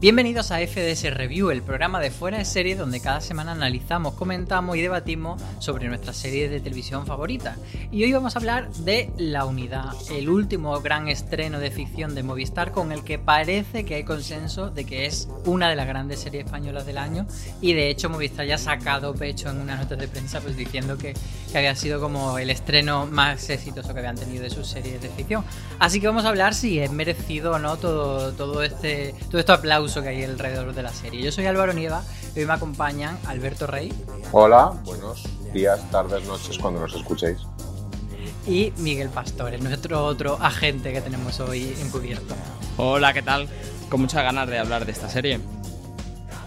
Bienvenidos a FDS Review, el programa de fuera de serie donde cada semana analizamos, comentamos y debatimos sobre nuestras series de televisión favoritas. Y hoy vamos a hablar de La Unidad, el último gran estreno de ficción de Movistar con el que parece que hay consenso de que es una de las grandes series españolas del año y de hecho Movistar ya ha sacado pecho en unas notas de prensa pues diciendo que, que había sido como el estreno más exitoso que habían tenido de sus series de ficción. Así que vamos a hablar si es merecido o no todo, todo este todo este aplauso que hay alrededor de la serie. Yo soy Álvaro Nieva y hoy me acompañan Alberto Rey Hola, buenos días, tardes, noches cuando nos escuchéis. y Miguel Pastores, nuestro otro agente que tenemos hoy encubierto. Hola, ¿qué tal? Con muchas ganas de hablar de esta serie.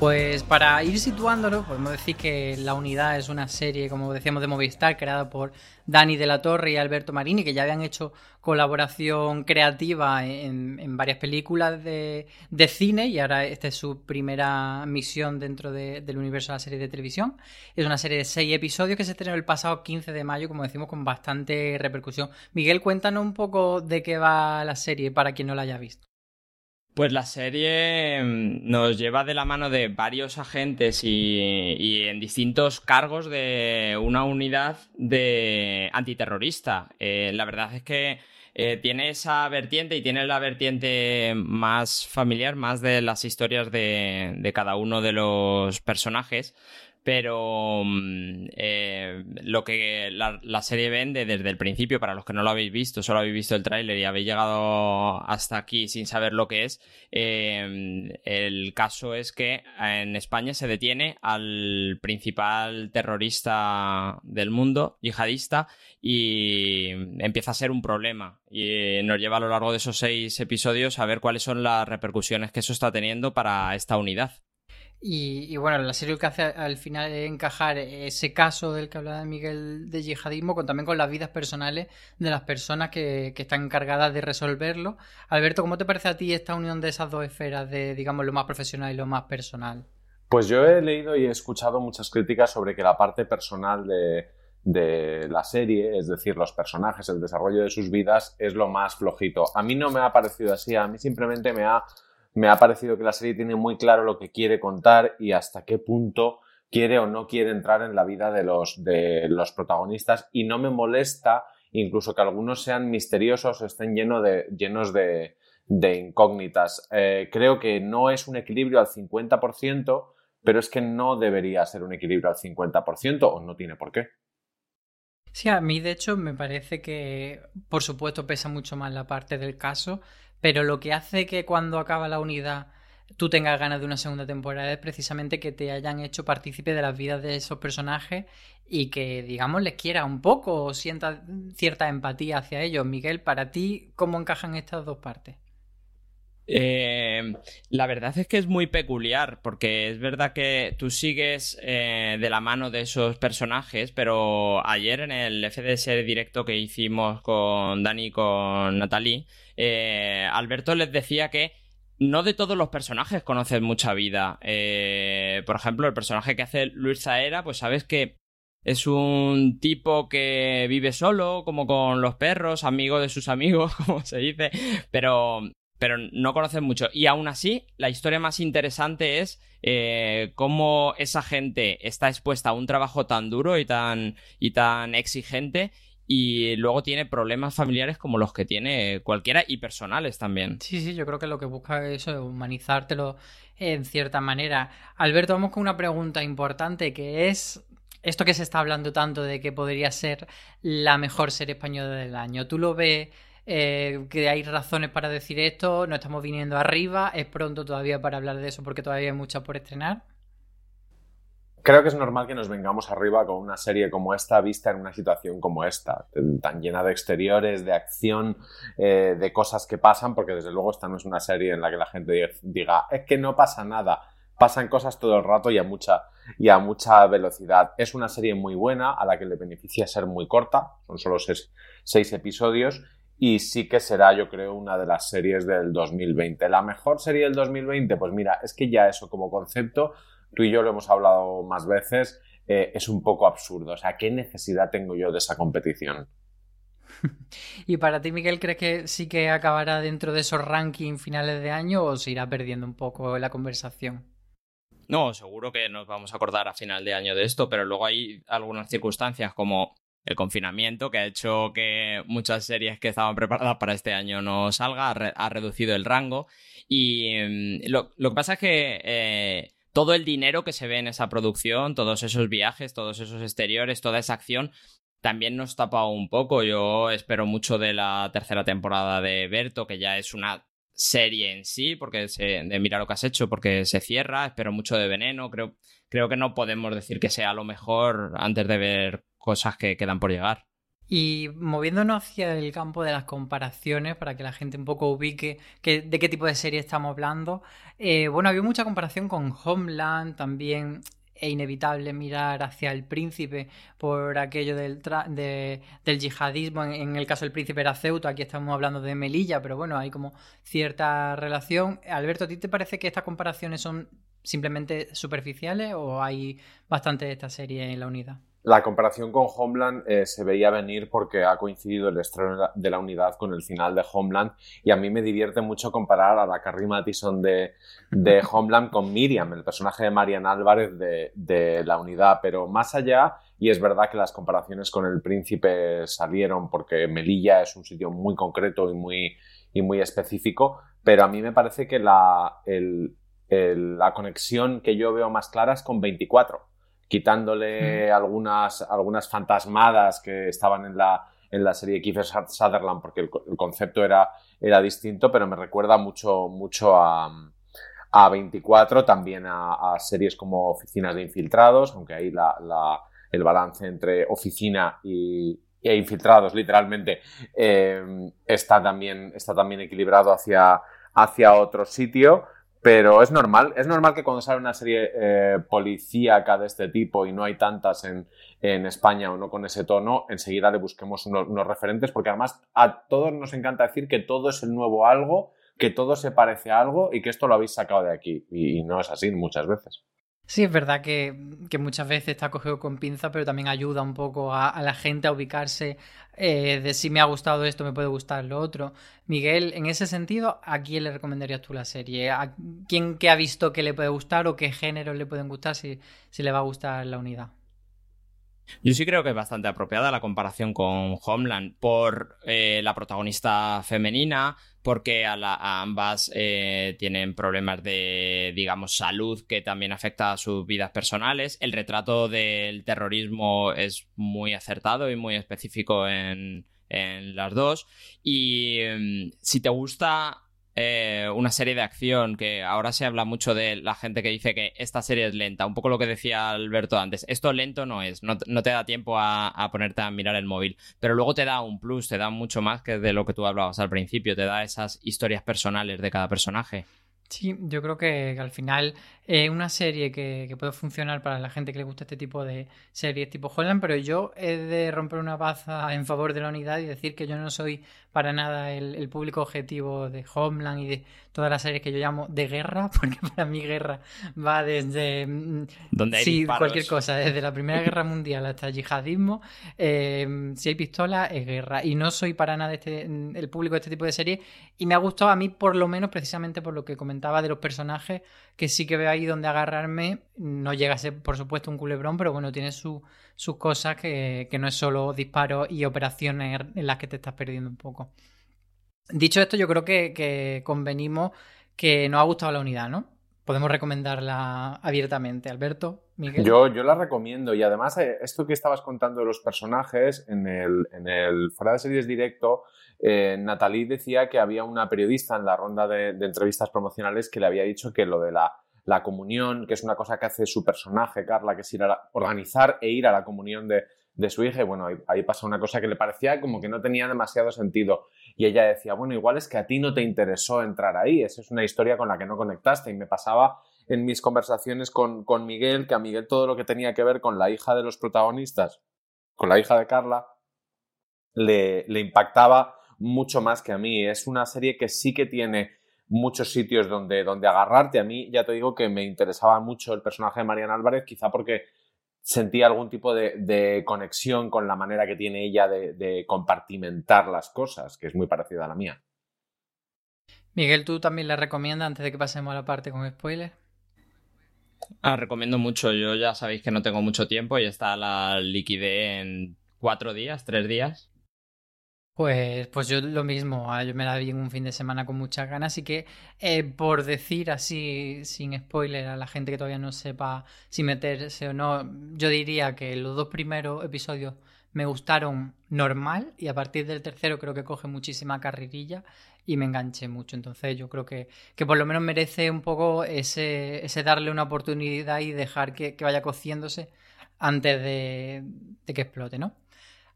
Pues para ir situándolo, podemos decir que La Unidad es una serie, como decíamos, de Movistar, creada por Dani de la Torre y Alberto Marini, que ya habían hecho colaboración creativa en, varias películas de, cine y ahora esta es su primera misión dentro de- del universo de la serie de televisión. Es una serie de seis episodios que se estrenó el pasado 15 de mayo, como decimos, con bastante repercusión. Miguel, cuéntanos un poco de qué va la serie para quien no la haya visto. Pues la serie mm, nos lleva de la mano de varios agentes y, en distintos cargos de una unidad de antiterrorista. Eh, la verdad es que eh, tiene esa vertiente y tiene la vertiente más familiar, más de las historias de cada uno de los personajes. Pero mm, eh, lo que la, serie vende desde el principio, para los que no lo habéis visto, solo habéis visto el tráiler y habéis llegado hasta aquí sin saber lo que es, eh, el caso es que en España se detiene al principal terrorista del mundo, yihadista, y empieza a ser un problema. Y nos lleva a lo largo de esos seis episodios a ver cuáles son las repercusiones que eso está teniendo para esta unidad. Y, bueno, la serie lo que hace al final es encajar ese caso del que hablaba Miguel de yihadismo con, también con las vidas personales de las personas que, que están encargadas de resolverlo. Alberto, ¿cómo te parece a ti esta unión de esas dos esferas de, digamos, lo más profesional y lo más personal? Pues yo he leído y he escuchado muchas críticas sobre que la parte personal de, de la serie, es decir, los personajes, el desarrollo de sus vidas, es lo más flojito. A mí no me ha parecido así, a mí simplemente me ha, me ha parecido que la serie tiene muy claro lo que quiere contar y hasta qué punto quiere o no quiere entrar en la vida de los, de los protagonistas y no me molesta incluso que algunos sean misteriosos o estén de, llenos de, de incógnitas. Eh, creo que no es un equilibrio al 50%, pero es que no debería ser un equilibrio al 50% o no tiene por qué. Sí, a mí de hecho me parece que, por supuesto, pesa mucho más la parte del caso, pero lo que hace que cuando acaba la unidad tú tengas ganas de una segunda temporada es precisamente que te hayan hecho partícipe de las vidas de esos personajes y que, digamos, les quiera un poco o sienta cierta empatía hacia ellos. Miguel, para ti, ¿cómo encajan estas dos partes? Eh, la verdad es que es muy peculiar, porque es verdad que tú sigues eh, de la mano de esos personajes, pero ayer en el FDS directo que hicimos con Dani y con Natalie, eh, Alberto les decía que no de todos los personajes conoces mucha vida. por ejemplo, el personaje que hace Luis Zaera, pues sabes que es un tipo que vive solo, como con los perros, amigo de sus amigos, como se dice, pero pero no conocen mucho. Y aún así, la historia más interesante es eh, cómo esa gente está expuesta a un trabajo tan duro y tan, y tan exigente y luego tiene problemas familiares como los que tiene cualquiera y personales también. Sí, sí, yo creo que lo que busca es humanizártelo en cierta manera. Alberto, vamos con una pregunta importante que es esto que se está hablando tanto de que podría ser la mejor serie española del año. ¿Tú lo ves eh, que hay razones para decir esto, no estamos viniendo arriba, es pronto todavía para hablar de eso porque todavía hay mucho por estrenar. Creo que es normal que nos vengamos arriba con una serie como esta, vista en una situación como esta, tan llena de exteriores, de acción, eh, de cosas que pasan, porque desde luego esta no es una serie en la que la gente diga, es que no pasa nada, pasan cosas todo el rato y a mucha, y a mucha velocidad. Es una serie muy buena, a la que le beneficia ser muy corta, son solo seis episodios, y sí que será, yo creo, una de las series del 2020. ¿La mejor serie del 2020? Pues mira, es que ya eso como concepto, tú y yo lo hemos hablado más veces, eh, es un poco absurdo. O sea, ¿qué necesidad tengo yo de esa competición? ¿Y para ti, Miguel, crees que sí que acabará dentro de esos rankings finales de año o se irá perdiendo un poco la conversación? No, seguro que nos vamos a acordar a final de año de esto, pero luego hay algunas circunstancias como el confinamiento que ha hecho que muchas series que estaban preparadas para este año no salga, ha, reducido el rango. Y mm, lo, que pasa es que eh, todo el dinero que se ve en esa producción, todos esos viajes, todos esos exteriores, toda esa acción, también nos tapa un poco. Yo espero mucho de la tercera temporada de Berto, que ya es una serie en sí, porque de mira lo que has hecho, porque se cierra, espero mucho de Veneno, creo, creo que no podemos decir que sea lo mejor antes de ver cosas que quedan por llegar. Y moviéndonos hacia el campo de las comparaciones, para que la gente un poco ubique de qué tipo de serie estamos hablando, eh, bueno, había mucha comparación con Homeland, también es inevitable mirar hacia el príncipe por aquello del, del yihadismo. En, el caso del príncipe era Ceuta, aquí estamos hablando de Melilla, pero bueno, hay como cierta relación. Alberto, ¿a ti te parece que estas comparaciones son simplemente superficiales o hay bastante de esta serie en la unidad? La comparación con Homeland eh, se veía venir porque ha coincidido el estreno de la unidad con el final de Homeland y a mí me divierte mucho comparar a la Carrie Mathison de, de Homeland con Miriam, el personaje de Marian Álvarez de, de, la unidad, pero más allá, y es verdad que las comparaciones con el príncipe salieron porque Melilla es un sitio muy concreto y muy, y muy específico, pero a mí me parece que la, el, la conexión que yo veo más clara es con 24 quitándole algunas, algunas fantasmadas que estaban en la, en la serie Kiefer Sutherland, porque el, concepto era, era distinto, pero me recuerda mucho, mucho a, a 24, también a, series como Oficinas de Infiltrados, aunque ahí la, el balance entre oficina y, e infiltrados, literalmente, eh, está, también, está también equilibrado hacia, hacia otro sitio. Pero es normal, es normal que cuando sale una serie eh, policíaca de este tipo y no hay tantas en, España o no con ese tono, enseguida le busquemos unos, referentes, porque además a todos nos encanta decir que todo es el nuevo algo, que todo se parece a algo y que esto lo habéis sacado de aquí. y no es así muchas veces. Sí, es verdad que, muchas veces está cogido con pinza, pero también ayuda un poco a, la gente a ubicarse eh, de si me ha gustado esto, me puede gustar lo otro. Miguel, en ese sentido, ¿a quién le recomendarías tú la serie? ¿A quién que ha visto que le puede gustar o qué géneros le pueden gustar si, si le va a gustar la unidad? Yo sí creo que es bastante apropiada la comparación con Homeland por eh, la protagonista femenina, porque a, ambas eh, tienen problemas de, digamos, salud que también afecta a sus vidas personales. El retrato del terrorismo es muy acertado y muy específico en, en las dos. Y mm, si te gusta eh, una serie de acción que ahora se habla mucho de la gente que dice que esta serie es lenta, un poco lo que decía Alberto antes, esto lento no es, no, te da tiempo a, a, ponerte a mirar el móvil, pero luego te da un plus, te da mucho más que de lo que tú hablabas al principio, te da esas historias personales de cada personaje. Sí, yo creo que, al final es una serie que, puede funcionar para la gente que le gusta este tipo de series tipo Holland, pero yo he de romper una baza en favor de la unidad y decir que yo no soy para nada el, público objetivo de Homeland y de todas las series que yo llamo de guerra, porque para mí guerra va desde mm, Donde sí, cualquier cosa, desde la Primera Guerra Mundial hasta el yihadismo, eh, si hay pistola es guerra. Y no soy para nada este, el público de este tipo de series y me ha gustado a mí por lo menos precisamente por lo que comentaba de los personajes, que sí que veo ahí donde agarrarme. No llega a ser, por supuesto, un culebrón, pero bueno, tiene sus cosas que, no es solo disparos y operaciones en las que te estás perdiendo un poco. Dicho esto, yo creo que, convenimos que nos ha gustado la unidad, ¿no? Podemos recomendarla abiertamente. Alberto, Miguel. Yo, yo la recomiendo y además eh, esto que estabas contando de los personajes en el, en el fuera de series directo eh, Natalie decía que había una periodista en la ronda de, entrevistas promocionales que le había dicho que lo de la, comunión, que es una cosa que hace su personaje, Carla, que es ir a organizar e ir a la comunión de, su hija. Bueno, ahí, pasa una cosa que le parecía como que no tenía demasiado sentido. Y ella decía, bueno, igual es que a ti no te interesó entrar ahí, esa es una historia con la que no conectaste. Y me pasaba en mis conversaciones con, Miguel, que a Miguel todo lo que tenía que ver con la hija de los protagonistas, con la hija de Carla, le, le impactaba mucho más que a mí. Es una serie que sí que tiene muchos sitios donde, donde agarrarte. A mí ya te digo que me interesaba mucho el personaje de Mariana Álvarez, quizá porque sentía algún tipo de, conexión con la manera que tiene ella de, compartimentar las cosas, que es muy parecida a la mía. Miguel, ¿tú también la recomiendas antes de que pasemos a la parte con spoilers? Ah, recomiendo mucho. Yo ya sabéis que no tengo mucho tiempo y está la liquidez en cuatro días, tres días. Pues, pues yo lo mismo, ah, yo me la vi en un fin de semana con muchas ganas, así que eh, por decir así, sin spoiler a la gente que todavía no sepa si meterse o no, yo diría que los dos primeros episodios me gustaron normal y a partir del tercero creo que coge muchísima carrerilla y me enganché mucho. Entonces yo creo que, que por lo menos merece un poco ese, ese darle una oportunidad y dejar que, que vaya cociéndose antes de, de que explote, ¿no?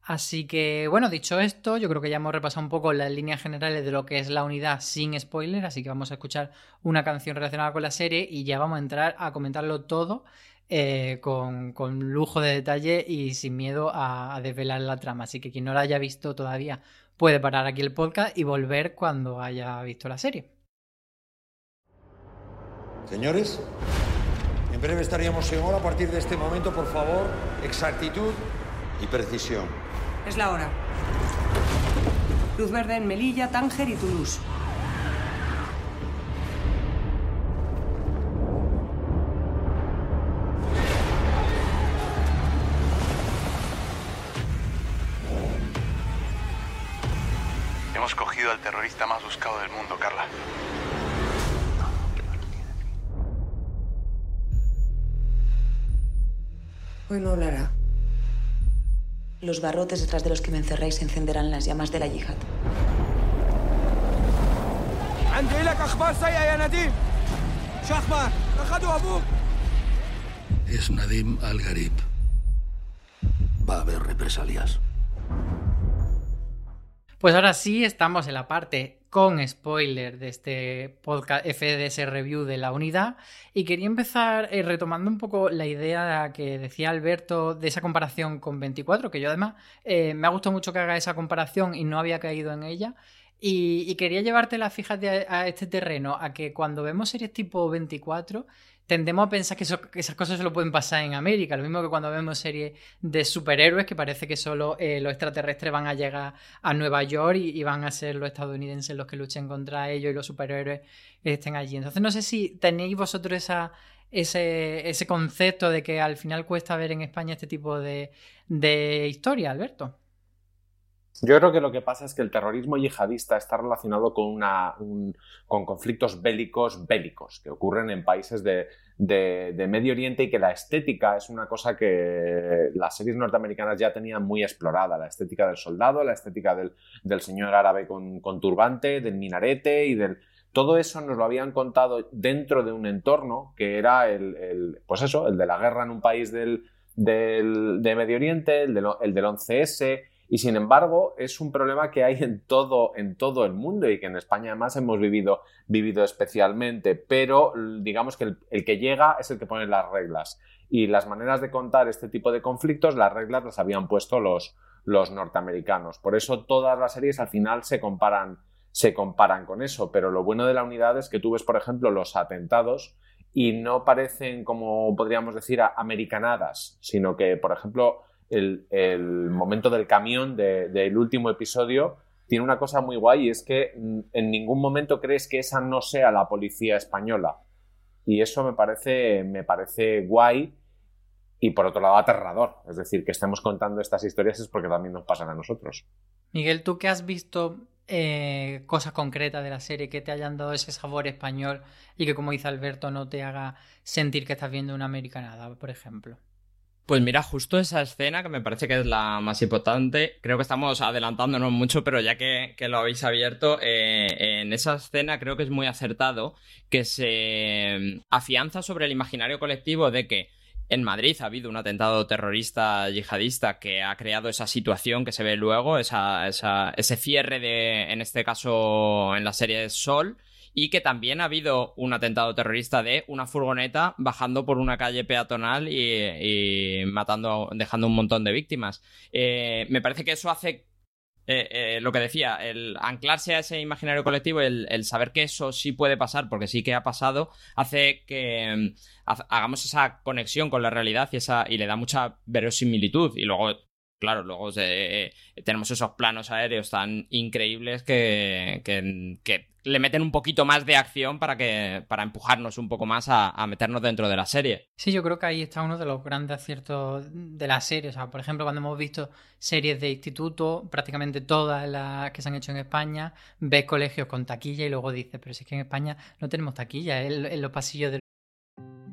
Así que, bueno, dicho esto, yo creo que ya hemos repasado un poco las líneas generales de lo que es la unidad sin spoiler, así que vamos a escuchar una canción relacionada con la serie y ya vamos a entrar a comentarlo todo eh, con, lujo de detalle y sin miedo a, desvelar la trama. Así que quien no la haya visto todavía puede parar aquí el podcast y volver cuando haya visto la serie. Señores, en breve estaríamos en hora. A partir de este momento, por favor, exactitud y precisión. Es la hora. Luz verde en Melilla, Tánger y Toulouse. Hemos cogido al terrorista más buscado del mundo, Carla. Hoy no hablará. Los barrotes detrás de los que me encerráis encenderán las llamas de la yihad. Es Nadim Al-Gharib. Va a haber represalias. Pues ahora sí estamos en la parte con spoiler de este podcast FDS Review de la unidad y quería empezar eh, retomando un poco la idea que decía Alberto de esa comparación con 24, que yo además eh, me ha gustado mucho que haga esa comparación y no había caído en ella. Y, quería llevártela, fíjate, a este terreno, a que cuando vemos series tipo 24, tendemos a pensar que, esas cosas solo pueden pasar en América. Lo mismo que cuando vemos series de superhéroes, que parece que solo eh, los extraterrestres van a llegar a Nueva York y, van a ser los estadounidenses los que luchen contra ellos y los superhéroes estén allí. Entonces no sé si tenéis vosotros ese, ese concepto de que al final cuesta ver en España este tipo de historia, Alberto. Yo creo que lo que pasa es que el terrorismo yihadista está relacionado con, una, con conflictos bélicos bélicos que ocurren en países de, de, Medio Oriente y que la estética es una cosa que las series norteamericanas ya tenían muy explorada, la estética del soldado, la estética del, del señor árabe con, con, turbante, del minarete y del... Todo eso nos lo habían contado dentro de un entorno que era el, el pues eso, el de la guerra en un país del, del de Medio Oriente, el del, el del 11S, y sin embargo, es un problema que hay en todo, en todo el mundo y que en España además hemos vivido, vivido especialmente, pero digamos que el, que llega es el que pone las reglas. Y las maneras de contar este tipo de conflictos, las reglas las habían puesto los, los norteamericanos. Por eso todas las series al final se comparan, se comparan con eso. Pero lo bueno de la unidad es que tú ves, por ejemplo, los atentados y no parecen, como podríamos decir, americanadas, sino que, por ejemplo, el, momento del camión del último episodio tiene una cosa muy guay y es que en ningún momento crees que esa no sea la policía española. Y eso me parece, me parece guay y por otro lado aterrador. Es decir, que estemos contando estas historias es porque también nos pasan a nosotros. Miguel, tú que has visto eh, cosas concretas de la serie que te hayan dado ese sabor español y que, como dice Alberto, no te haga sentir que estás viendo una americanada, por ejemplo. Pues mira, justo esa escena que me parece que es la más importante, creo que estamos adelantándonos mucho, pero ya que, lo habéis abierto, eh, en esa escena creo que es muy acertado que se afianza sobre el imaginario colectivo de que en Madrid ha habido un atentado terrorista yihadista que ha creado esa situación que se ve luego, esa, ese cierre de, en este caso, en la serie Sol, y que también ha habido un atentado terrorista de una furgoneta bajando por una calle peatonal y, matando, dejando un montón de víctimas. Eh, me parece que eso hace eh, eh, lo que decía, el anclarse a ese imaginario colectivo, el, saber que eso sí puede pasar, porque sí que ha pasado, hace que mm, hagamos esa conexión con la realidad y, esa, y le da mucha verosimilitud. Y luego claro, luego tenemos esos planos aéreos tan increíbles que, que, le meten un poquito más de acción para que para empujarnos un poco más a, meternos dentro de la serie. Sí, yo creo que ahí está uno de los grandes aciertos de la serie. O sea, por ejemplo, cuando hemos visto series de instituto, prácticamente todas las que se han hecho en España, ves colegios con taquilla y luego dices, pero si es que en España no tenemos taquilla, en, en los pasillos de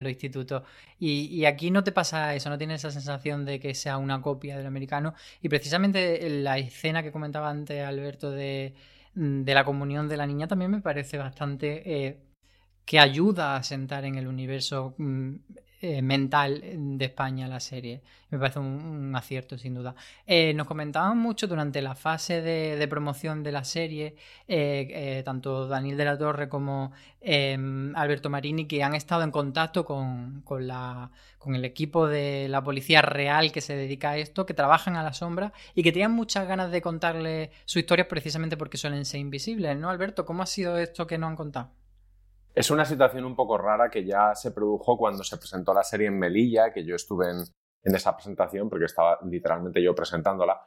Los institutos. Y, aquí no te pasa eso, no tienes esa sensación de que sea una copia del americano. Y precisamente la escena que comentaba antes Alberto de, la comunión de la niña también me parece bastante eh, que ayuda a sentar en el universo mm, eh, mental de España la serie. Me parece un, acierto, sin duda. Eh, nos comentaban mucho durante la fase de, promoción de la serie, eh, tanto Daniel de la Torre como em, Alberto Marini, que han estado en contacto con, la, con el equipo de la Policía Real que se dedica a esto, que trabajan a la sombra y que tenían muchas ganas de contarle su historia precisamente porque suelen ser invisibles, ¿no, Alberto? ¿Cómo ha sido esto que nos han contado? Es una situación un poco rara que ya se produjo cuando se presentó la serie en Melilla, que yo estuve en, esa presentación, porque estaba literalmente yo presentándola,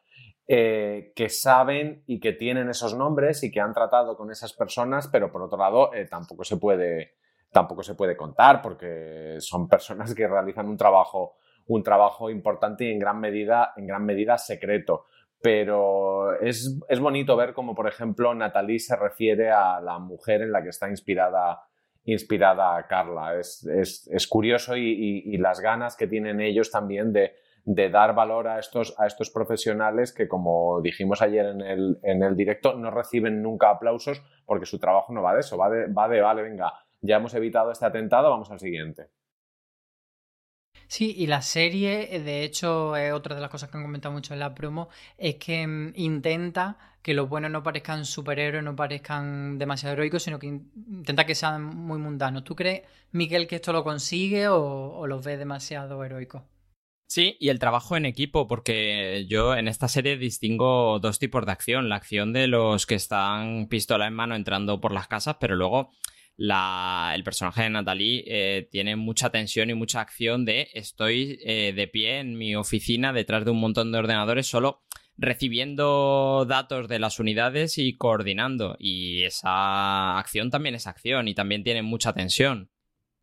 eh, que saben y que tienen esos nombres y que han tratado con esas personas, pero por otro lado eh, tampoco, se puede, tampoco se puede contar porque son personas que realizan un trabajo, un trabajo importante y en gran medida, en gran medida secreto. Pero es, es bonito ver cómo, por ejemplo, Natalie se refiere a la mujer en la que está inspirada inspirada a Carla. Es, curioso y, las ganas que tienen ellos también de, de dar valor a estos, a estos profesionales que, como dijimos ayer en el, en el directo, no reciben nunca aplausos porque su trabajo no va de eso, va de, va de, vale, venga, ya hemos evitado este atentado, vamos al siguiente. Sí, y la serie, eh, de hecho, es otra de las cosas que han comentado mucho en la promo, es que mm, intenta que los buenos no parezcan superhéroes, no parezcan demasiado heroicos, sino que intenta que sean muy mundanos. ¿Tú crees, Miguel, que esto lo consigue o, o los ves demasiado heroicos? Sí, y el trabajo en equipo, porque yo en esta serie distingo dos tipos de acción. La acción de los que están pistola en mano entrando por las casas, pero luego el personaje de Natalie eh, tiene mucha tensión y mucha acción de estoy eh, de pie en mi oficina detrás de un montón de ordenadores solo recibiendo datos de las unidades y coordinando. Y esa acción también es acción y también tiene mucha tensión.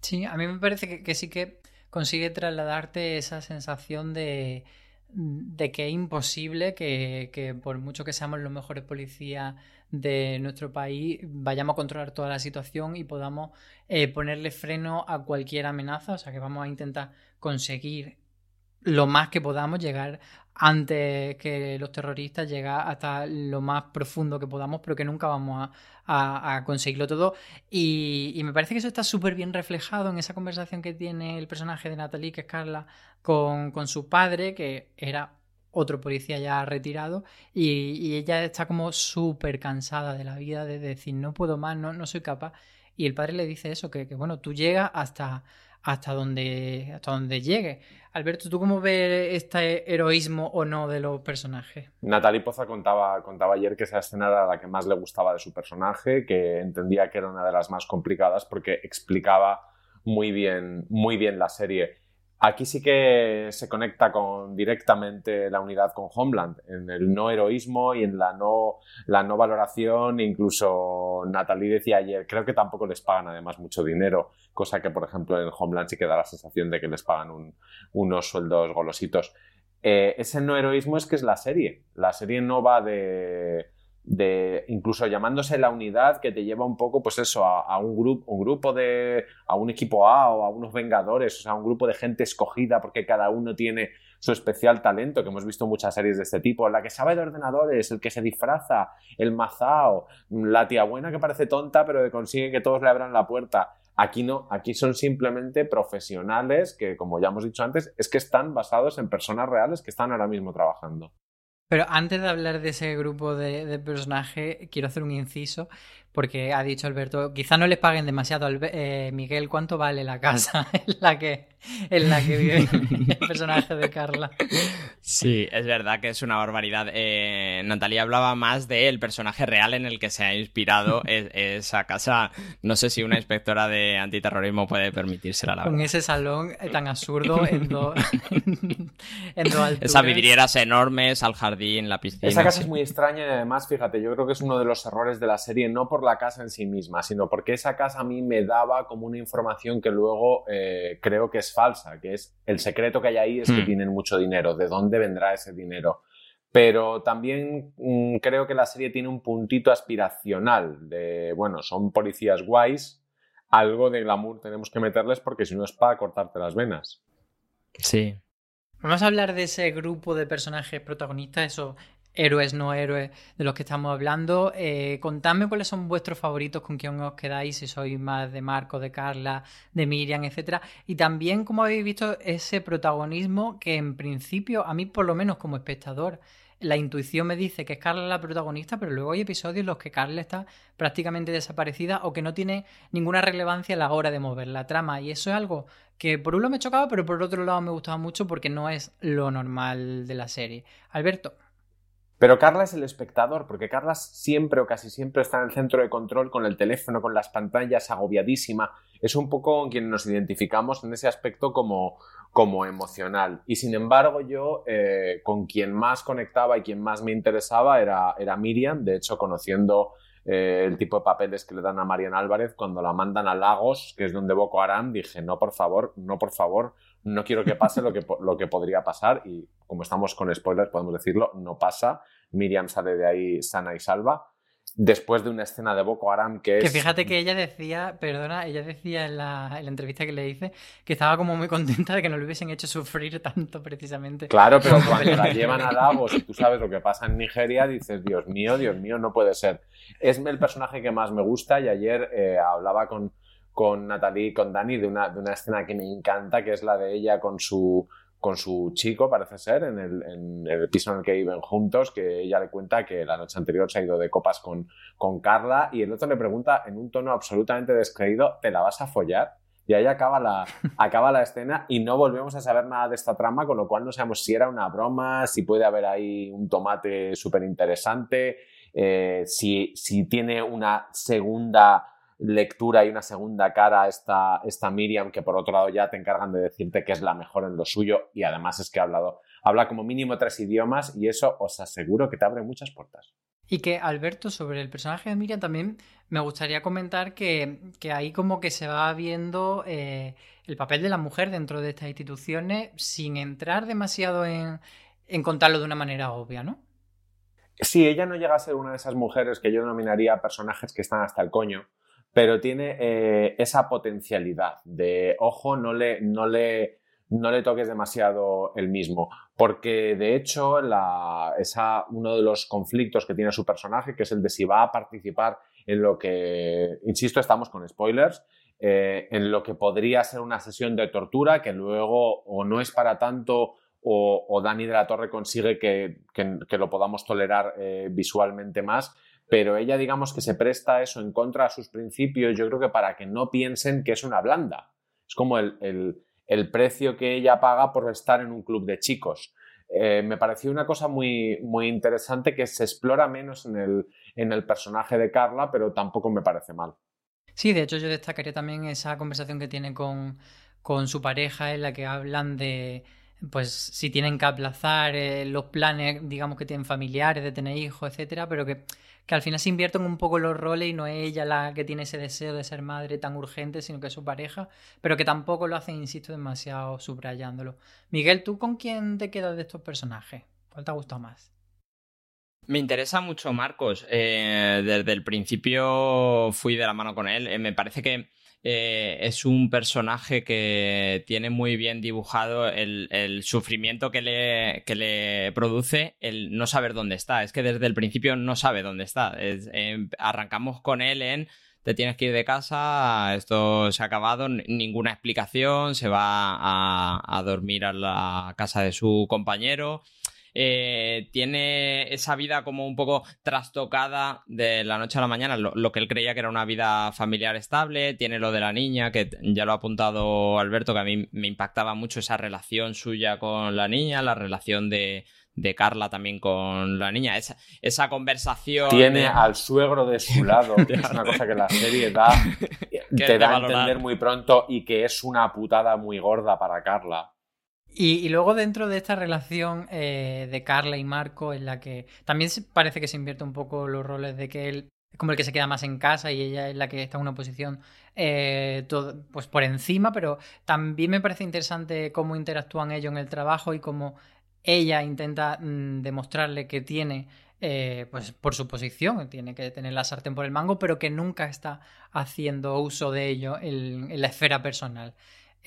Sí, a mí me parece que sí que consigue trasladarte esa sensación de de que es imposible que, por mucho que seamos los mejores policías de nuestro país, vayamos a controlar toda la situación y podamos eh, ponerle freno a cualquier amenaza. O sea que vamos a intentar conseguir lo más que podamos, llegar antes que los terroristas, llegar hasta lo más profundo que podamos, pero que nunca vamos a, conseguirlo todo. Y, y, me parece que eso está súper bien reflejado en esa conversación que tiene el personaje de Natalie, que es Carla, con, con su padre, que era otro policía ya retirado, y, ella está como súper cansada de la vida, de decir, no puedo más, no, no soy capaz. Y el padre le dice eso, que, que bueno, tú llegas hasta hasta donde, hasta llegue. Alberto, ¿tú cómo ves este heroísmo o no de los personajes? Natalie Poza contaba, contaba ayer que esa escena era la que más le gustaba de su personaje, que entendía que era una de las más complicadas porque explicaba muy bien, muy bien la serie. Aquí sí que se conecta con directamente la unidad con Homeland, en el no heroísmo y en la no, la no valoración. Incluso Natalie decía ayer, creo que tampoco les pagan además mucho dinero, cosa que por ejemplo en Homeland sí que da la sensación de que les pagan unos sueldos golositos. Eh, ese no heroísmo es que es la serie. La serie no va de de incluso llamándose la unidad que te lleva un poco, pues eso, a, un, grupo un grupo de, a un equipo A o a unos vengadores, o sea, un grupo de gente escogida porque cada uno tiene su especial talento, que hemos visto muchas series de este tipo, la que sabe de ordenadores, el que se disfraza, el mazao, la tía buena que parece tonta pero que consigue que todos le abran la puerta. Aquí no, aquí son simplemente profesionales que, como ya hemos dicho antes, es que están basados en personas reales que están ahora mismo trabajando. Pero antes de hablar de ese grupo de, de personajes, quiero hacer un inciso, porque ha dicho Alberto, quizá no le paguen demasiado. Eh, Miguel, ¿cuánto vale la casa en la que, en la que vive el personaje de Carla? Sí, es verdad que es una barbaridad. Eh, Natalia hablaba más del personaje real en el que se ha inspirado esa casa. No sé si una inspectora de antiterrorismo puede permitírsela, la Con ese salón tan absurdo en dos en alturas. Esas vidrieras enormes al jardín, la piscina. Esa casa es muy extraña y además, fíjate, yo creo que es uno de los errores de la serie, no por la casa en sí misma, sino porque esa casa a mí me daba como una información que luego eh, creo que es falsa, que es el secreto que hay ahí es que hmm. tienen mucho dinero, ¿de dónde vendrá ese dinero? Pero también mm, creo que la serie tiene un puntito aspiracional de, bueno, son policías guays, algo de glamour tenemos que meterles porque si no es para cortarte las venas. Sí. Vamos a hablar de ese grupo de personajes protagonistas, eso héroes, no héroes de los que estamos hablando. Eh, contadme cuáles son vuestros favoritos, con quién os quedáis, si sois más de Marco, de Carla, de Miriam, etcétera. Y también cómo habéis visto ese protagonismo que en principio, a mí por lo menos como espectador, la intuición me dice que es Carla la protagonista, pero luego hay episodios en los que Carla está prácticamente desaparecida o que no tiene ninguna relevancia a la hora de mover la trama. Y eso es algo que por un lado me chocaba, pero por otro lado me gustaba mucho porque no es lo normal de la serie. Alberto. Pero Carla es el espectador, porque Carla siempre o casi siempre está en el centro de control con el teléfono, con las pantallas, agobiadísima. Es un poco con quien nos identificamos en ese aspecto como, como emocional. Y sin embargo, yo eh, con quien más conectaba y quien más me interesaba era, era Miriam. De hecho, conociendo eh, el tipo de papeles que le dan a Marian Álvarez, cuando la mandan a Lagos, que es donde Boko Haram, dije, no, por favor, no, por favor, no quiero que pase lo que, lo que podría pasar y como estamos con spoilers podemos decirlo, no pasa. Miriam sale de ahí sana y salva. después de una escena de Boko Haram que es... Que fíjate que ella decía, perdona, ella decía en la, en la entrevista que le hice que estaba como muy contenta de que no le hubiesen hecho sufrir tanto precisamente. Claro, pero cuando la llevan a Davos y tú sabes lo que pasa en Nigeria, dices, Dios mío, Dios mío, no puede ser. Es el personaje que más me gusta y ayer eh, hablaba con, con Natalie, con Dani, de una, de una escena que me encanta, que es la de ella con su con su chico, parece ser, en el, en el, piso en el que viven juntos, que ella le cuenta que la noche anterior se ha ido de copas con, con Carla y el otro le pregunta en un tono absolutamente descreído, ¿te la vas a follar? Y ahí acaba la, acaba la escena y no volvemos a saber nada de esta trama, con lo cual no sabemos si era una broma, si puede haber ahí un tomate súper interesante, eh, si, si tiene una segunda lectura y una segunda cara a esta, esta Miriam, que por otro lado ya te encargan de decirte que es la mejor en lo suyo y además es que ha hablado, habla como mínimo tres idiomas y eso os aseguro que te abre muchas puertas. Y que, Alberto, sobre el personaje de Miriam también me gustaría comentar que, ahí como que se va viendo eh, el papel de la mujer dentro de estas instituciones sin entrar demasiado en, en contarlo de una manera obvia, ¿no? Sí, ella no llega a ser una de esas mujeres que yo denominaría personajes que están hasta el coño, pero tiene eh, esa potencialidad de, ojo, no le, no, le, no le toques demasiado el mismo, porque de hecho esa, uno de los conflictos que tiene su personaje, que es el de si va a participar en lo que, insisto, estamos con spoilers, eh, en lo que podría ser una sesión de tortura que luego o no es para tanto o, Dani de la Torre consigue que, que, lo podamos tolerar eh, visualmente más pero ella digamos que se presta eso en contra de sus principios, yo creo que para que no piensen que es una blanda. Es como el, precio que ella paga por estar en un club de chicos. Eh, me pareció una cosa muy, muy interesante que se explora menos en el, en el personaje de Carla, pero tampoco me parece mal. Sí, de hecho yo destacaría también esa conversación que tiene con, con su pareja en la que hablan de, pues si tienen que aplazar eh, los planes, digamos que tienen familiares, de tener hijos, etcétera, pero que que al final se invierten un poco los roles y no es ella la que tiene ese deseo de ser madre tan urgente, sino que es su pareja, pero que tampoco lo hacen, insisto, demasiado subrayándolo. Miguel, ¿tú con quién te quedas de estos personajes? ¿Cuál te ha gustado más? Me interesa mucho Marcos. Eh, desde el principio fui de la mano con él. Eh, me parece que eh, es un personaje que tiene muy bien dibujado el, sufrimiento que le, le, produce el no saber dónde está. Es que desde el principio no sabe dónde está. Em, arrancamos con él en te tienes que ir de casa, esto se ha acabado, ninguna explicación, se va a dormir a la casa de su compañero. Eh, tiene esa vida como un poco trastocada de la noche a la mañana, lo, que él creía que era una vida familiar estable, tiene lo de la niña, que ya lo ha apuntado Alberto, que a mí me impactaba mucho esa relación suya con la niña, la relación de, Carla también con la niña. Esa, esa conversación. Tiene al suegro de su lado, que es una cosa que la serie da, te da a entender muy pronto y que es una putada muy gorda para Carla. Y, luego dentro de esta relación eh, de Carla y Marco, en la que también parece que se invierte un poco los roles de que él es como el que se queda más en casa y ella es la que está en una posición eh, pues por encima, pero también me parece interesante cómo interactúan ellos en el trabajo y cómo ella intenta mm, demostrarle que tiene, eh, pues por su posición, tiene que tener la sartén por el mango, pero que nunca está haciendo uso de ello en la esfera personal.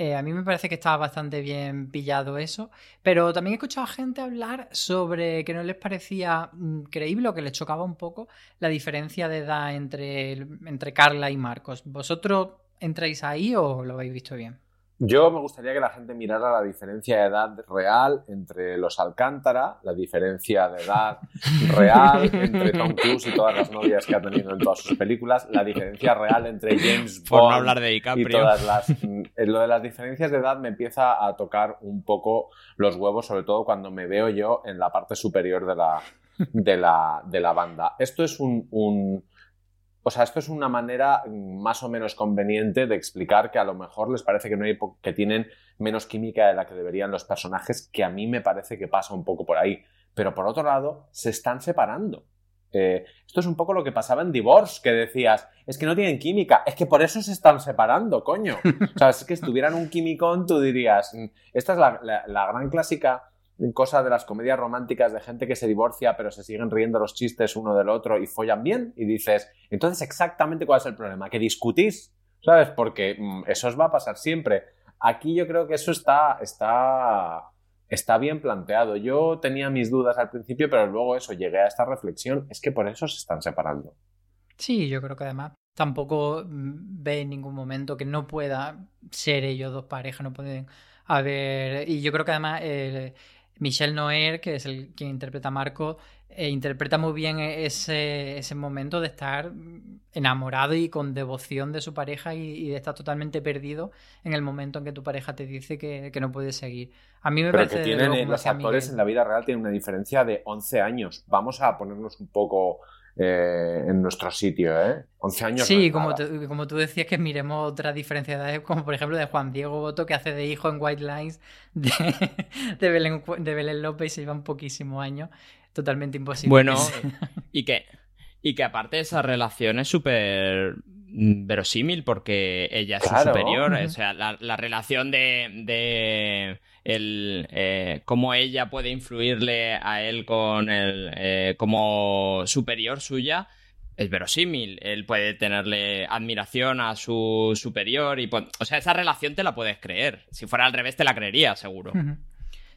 Eh, a mí me parece que estaba bastante bien pillado eso, pero también he escuchado a gente hablar sobre que no les parecía mm, creíble o que les chocaba un poco la diferencia de edad entre, entre Carla y Marcos. ¿Vosotros entráis ahí o lo habéis visto bien? Yo me gustaría que la gente mirara la diferencia de edad real entre los Alcántara, la diferencia de edad real entre Tom Cruise y todas las novias que ha tenido en todas sus películas, la diferencia real entre James Bond hablar de DiCaprio. y todas las... Mm, lo de las diferencias de edad me empieza a tocar un poco los huevos, sobre todo cuando me veo yo en la parte superior de la, de la, de la banda. Esto es un o sea, esto es una manera más o menos conveniente de explicar que a lo mejor les parece que, no hay que tienen menos química de la que deberían los personajes, que a mí me parece que pasa un poco por ahí. Pero por otro lado, se están separando. Eh, esto es un poco lo que pasaba en Divorce, que decías, es que no tienen química, es que por eso se están separando, coño. O sea, es que estuvieran un quimicón, tú dirías, mm, esta es la, la gran clásica cosa de las comedias románticas de gente que se divorcia pero se siguen riendo los chistes uno del otro y follan bien y dices, entonces exactamente cuál es el problema, que discutís, ¿sabes? Porque mm, eso os va a pasar siempre. Aquí yo creo que eso está, está, está bien planteado. Yo tenía mis dudas al principio, pero luego eso, llegué a esta reflexión, es que por eso se están separando. Sí, yo creo que además tampoco mm, ve en ningún momento que no pueda ser ellos dos parejas, no pueden haber... Y yo creo que además... Michel Noer, que es el quien interpreta a Marco, eh, interpreta muy bien e-, ese, ese, momento de estar enamorado y con devoción de su pareja y, de estar totalmente perdido en el momento en que tu pareja te dice que, no puedes seguir. A mí me Pero parece... que tienen, los actores en la vida real tienen una diferencia de 11 años. Vamos a ponernos un poco eh, en nuestro sitio, ¿eh? 11 años. Sí, como, como tú decías, que miremos otras diferencias, como por ejemplo de Juan Diego Boto, que hace de hijo en White Lines de, de, Belén, de Belén López y se llevan poquísimos años. Totalmente imposible. Bueno, y que, y que aparte esa relación es súper verosímil porque ella es su superior. O sea, la, la relación de, de el eh, cómo ella puede influirle a él con el eh, como superior suya es verosímil. Él puede tenerle admiración a su superior y o sea, esa relación te la puedes creer. Si fuera al revés te la creería, seguro.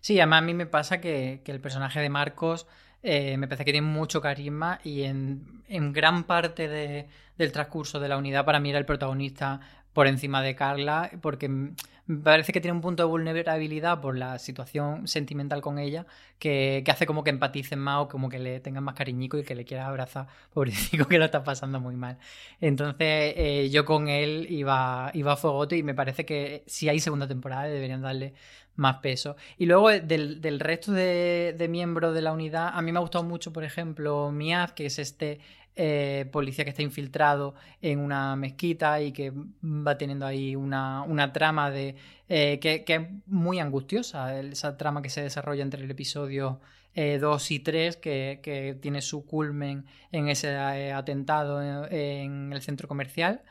Sí, además a mí me pasa que, que el personaje de Marcos eh, me parece que tiene mucho carisma y en, en gran parte de, del transcurso de la unidad para mí era el protagonista por encima de Carla, porque me parece que tiene un punto de vulnerabilidad por la situación sentimental con ella, que, hace como que empaticen más o como que le tengan más cariñico y que le quiera abrazar, pobrecito que lo está pasando muy mal. Entonces eh, yo con él iba, iba a fuegote y me parece que si hay segunda temporada deberían darle más peso. Y luego eh, del, del resto de, de, miembros de la unidad, a mí me ha gustado mucho, por ejemplo, Miaz, que es este eh, policía que está infiltrado en una mezquita y que va teniendo ahí una, una trama de eh, que, que, es muy angustiosa, esa trama que se desarrolla entre el episodio 2 y 3, que, que, tiene su culmen en ese atentado en, el centro comercial.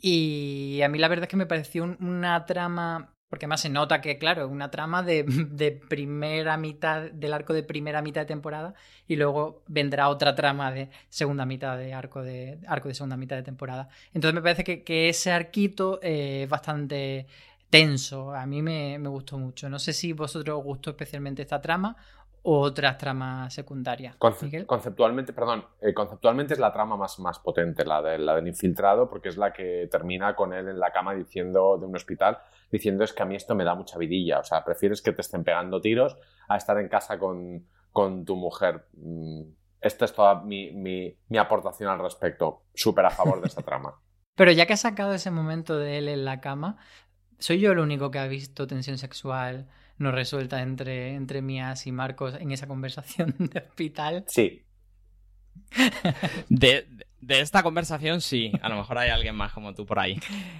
Y a mí la verdad es que me pareció una trama porque además se nota que, claro, es una trama de, de, primera mitad, del arco de primera mitad de temporada, y luego vendrá otra trama de segunda mitad de arco de, arco de segunda mitad de temporada. Entonces me parece que, ese arquito eh, es bastante tenso. A mí me, me, gustó mucho. No sé si vosotros os gustó especialmente esta trama otras tramas secundarias. conceptualmente, perdón, eh, conceptualmente es la trama más, más potente, la, de, la del infiltrado, porque es la que termina con él en la cama diciendo de un hospital, diciendo es que a mí esto me da mucha vidilla, o sea, prefieres que te estén pegando tiros a estar en casa con, con tu mujer. Mm, esta es toda mi, mi, mi aportación al respecto, súper a favor de esta trama. Pero ya que has sacado ese momento de él en la cama, ¿soy yo el único que ha visto tensión sexual? No resuelta entre, entre Mías y Marcos en esa conversación de hospital. Sí. De, esta conversación sí, a lo mejor hay alguien más como tú por ahí.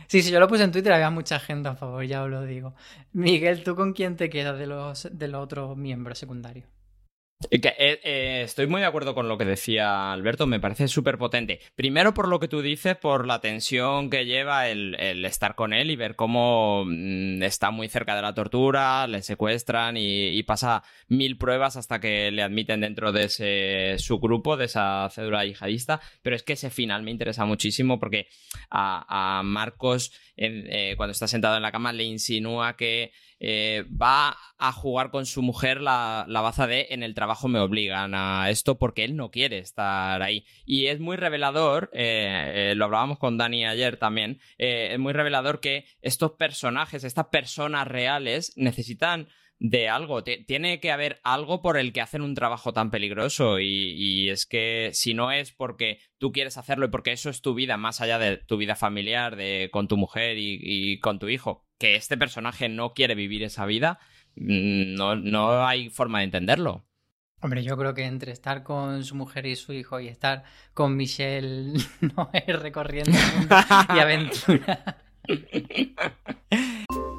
Sí, si yo lo puse en Twitter había mucha gente a favor, ya os lo digo. Miguel, ¿tú con quién te quedas de los, de los otros miembros secundarios? Eh, eh, estoy muy de acuerdo con lo que decía Alberto, me parece súper potente. Primero por lo que tú dices, por la tensión que lleva el, estar con él y ver cómo mm, está muy cerca de la tortura, le secuestran y, pasa mil pruebas hasta que le admiten dentro de ese subgrupo, de esa cédula yihadista. Pero es que ese final me interesa muchísimo porque a, Marcos, eh, cuando está sentado en la cama, le insinúa que eh, va a jugar con su mujer la, baza de en el trabajo me obligan a esto porque él no quiere estar ahí. Y es muy revelador, eh, eh, lo hablábamos con Dani ayer también, es muy revelador que estos personajes, estas personas reales necesitan de algo. tiene que haber algo por el que hacen un trabajo tan peligroso. Y, es que si no es porque tú quieres hacerlo y porque eso es tu vida, más allá de tu vida familiar, de con tu mujer y con tu hijo, que este personaje no quiere vivir esa vida, mm, no, no hay forma de entenderlo. Hombre, yo creo que entre estar con su mujer y su hijo y estar con Michelle no es recorriendo y aventura.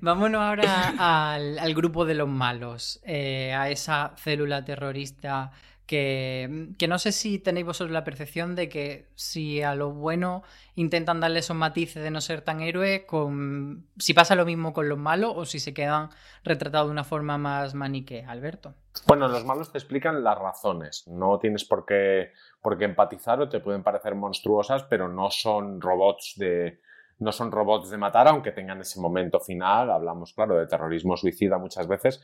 Vámonos ahora al, grupo de los malos, eh, a esa célula terrorista que, que, no sé si tenéis vosotros la percepción de que si a lo bueno intentan darle esos matices de no ser tan héroe, con, si pasa lo mismo con los malos o si se quedan retratados de una forma más maniquea, Alberto. Bueno, los malos te explican las razones, no tienes por qué, por qué empatizar o te pueden parecer monstruosas, pero no son robots de no son robots de matar, aunque tengan ese momento final, hablamos, claro, de terrorismo suicida muchas veces,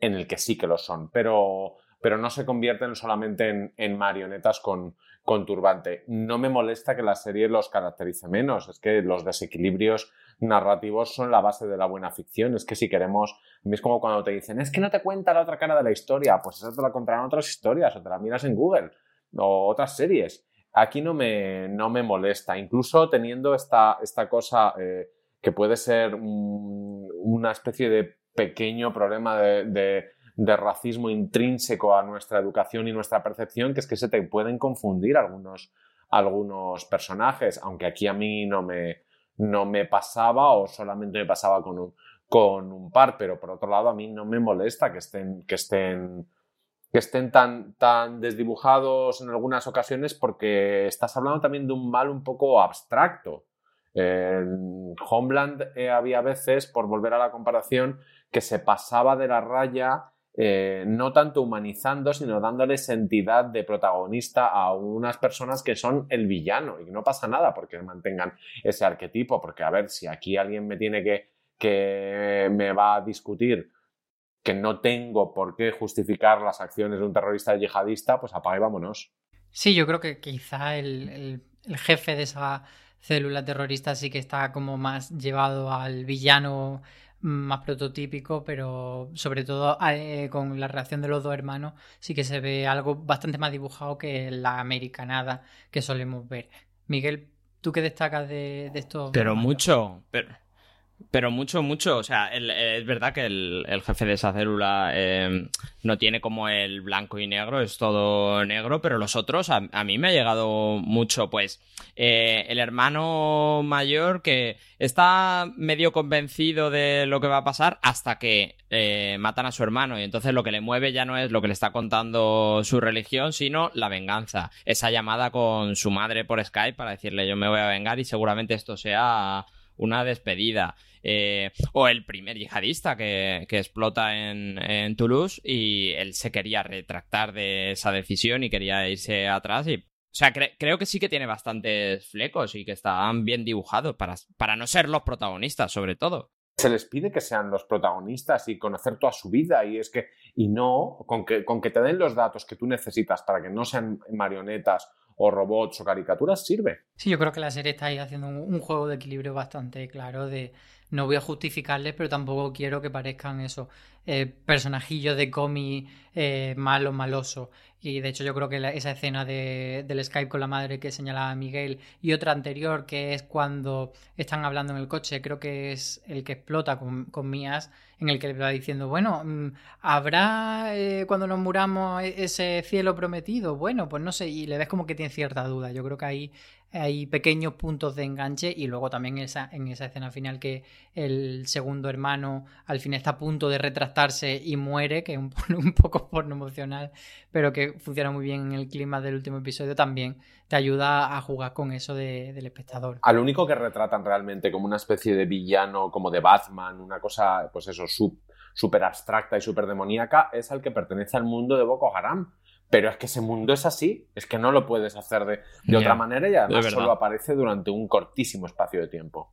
en el que sí que lo son, pero, pero no se convierten solamente en, marionetas con, turbante. No me molesta que la serie los caracterice menos, es que los desequilibrios narrativos son la base de la buena ficción, es que si queremos, es como cuando te dicen, es que no te cuenta la otra cara de la historia, pues esa te la contarán otras historias, o te la miras en Google, o otras series aquí no me, no me molesta, incluso teniendo esta, esta cosa eh, que puede ser un, una especie de pequeño problema de, de, de, racismo intrínseco a nuestra educación y nuestra percepción, que es que se te pueden confundir algunos, algunos personajes, aunque aquí a mí no me, no me pasaba o solamente me pasaba con un, con un par, pero por otro lado a mí no me molesta que estén, que estén que estén tan, tan desdibujados en algunas ocasiones porque estás hablando también de un mal un poco abstracto. En Homeland eh, había veces, por volver a la comparación, que se pasaba de la raya eh, no tanto humanizando, sino dándoles entidad de protagonista a unas personas que son el villano y no pasa nada porque mantengan ese arquetipo, porque a ver, si aquí alguien me tiene que, que me va a discutir que no tengo por qué justificar las acciones de un terrorista yihadista, pues apaga y vámonos. Sí, yo creo que quizá el, el, el, jefe de esa célula terrorista sí que está como más llevado al villano más prototípico, pero sobre todo eh, con la reacción de los dos hermanos sí que se ve algo bastante más dibujado que la americanada que solemos ver. Miguel, ¿tú qué destacas de, de esto? Pero mucho, pero pero mucho, mucho. O sea, el, es verdad que el, el, jefe de esa célula eh, no tiene como el blanco y negro, es todo negro, pero los otros a, a mí me ha llegado mucho, pues, eh, el hermano mayor que está medio convencido de lo que va a pasar hasta que eh, matan a su hermano y entonces lo que le mueve ya no es lo que le está contando su religión, sino la venganza. Esa llamada con su madre por Skype para decirle yo me voy a vengar y seguramente esto sea una despedida. Eh, o el primer yihadista que, que explota en, en, Toulouse y él se quería retractar de esa decisión y quería irse atrás y... O sea, cre creo que sí que tiene bastantes flecos y que están bien dibujados para, para no ser los protagonistas, sobre todo. Se les pide que sean los protagonistas y conocer toda su vida y es que y no con que con que te den los datos que tú necesitas para que no sean marionetas o robots o caricaturas sirve. Sí, yo creo que la serie está ahí haciendo un, juego de equilibrio bastante claro de no voy a justificarles, pero tampoco quiero que parezcan esos eh, personajillos de cómic eh, malo, maloso. Y de hecho yo creo que esa escena de, del Skype con la madre que señalaba Miguel y otra anterior que es cuando están hablando en el coche, creo que es el que explota con, con Mías, en el que le va diciendo, bueno, mm, ¿habrá eh, cuando nos muramos e-, ese cielo prometido? Bueno, pues no sé, y le ves como que tiene cierta duda. Yo creo que ahí hay pequeños puntos de enganche y luego también esa, en esa escena final que el segundo hermano al fin está a punto de retractarse y muere, que es un, un poco porno emocional, pero que funciona muy bien en el clima del último episodio también, te ayuda a jugar con eso de, del espectador. Al único que retratan realmente como una especie de villano, como de Batman, una cosa, pues eso, súper abstracta y súper demoníaca, es al que pertenece al mundo de Boko Haram pero es que ese mundo es así, es que no lo puedes hacer de, de yeah, otra manera y además solo aparece durante un cortísimo espacio de tiempo.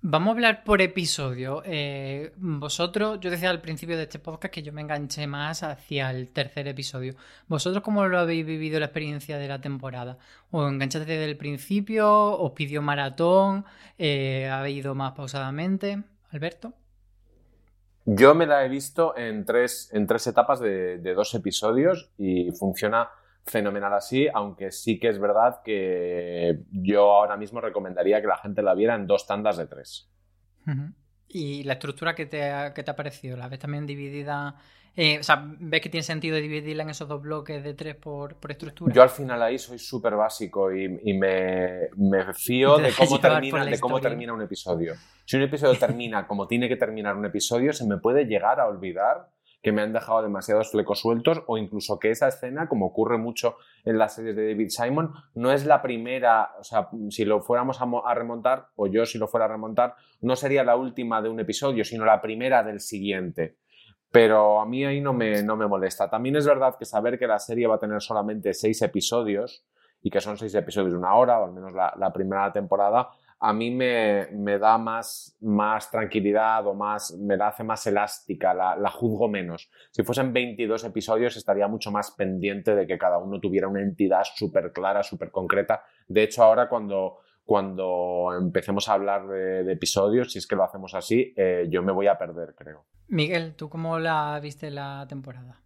Vamos a hablar por episodio. Eh, vosotros, yo decía al principio de este podcast que yo me enganché más hacia el tercer episodio. ¿Vosotros cómo lo habéis vivido la experiencia de la temporada? ¿Os enganchaste desde el principio? ¿Os pidió maratón? Eh, ¿Habéis ido más pausadamente? Alberto. Yo me la he visto en tres, en tres etapas de, de dos episodios y funciona fenomenal así, aunque sí que es verdad que yo ahora mismo recomendaría que la gente la viera en dos tandas de tres. ¿Y la estructura que te ha, que te ha parecido? ¿La ves también dividida? Eh, o sea, ¿ves que tiene sentido dividirla en esos dos bloques de tres por, por estructura? Yo al final ahí soy súper básico y, y me, me, fío de cómo, termina, de cómo termina un episodio. Si un episodio termina como tiene que terminar un episodio, se me puede llegar a olvidar que me han dejado demasiados flecos sueltos o incluso que esa escena, como ocurre mucho en las series de David Simon, no es la primera, o sea, si lo fuéramos a, remontar, o yo si lo fuera a remontar, no sería la última de un episodio, sino la primera del siguiente. Pero a mí ahí no me, no me molesta. También es verdad que saber que la serie va a tener solamente seis episodios, y que son seis episodios de una hora, o al menos la, la primera temporada, a mí me, da más, más, tranquilidad o más, me la hace más elástica, la, juzgo menos. Si fuesen 22 episodios estaría mucho más pendiente de que cada uno tuviera una entidad súper clara, súper concreta. De hecho, ahora cuando, cuando empecemos a hablar de, episodios, si es que lo hacemos así, eh, yo me voy a perder, creo. Miguel, ¿tú cómo la viste la temporada?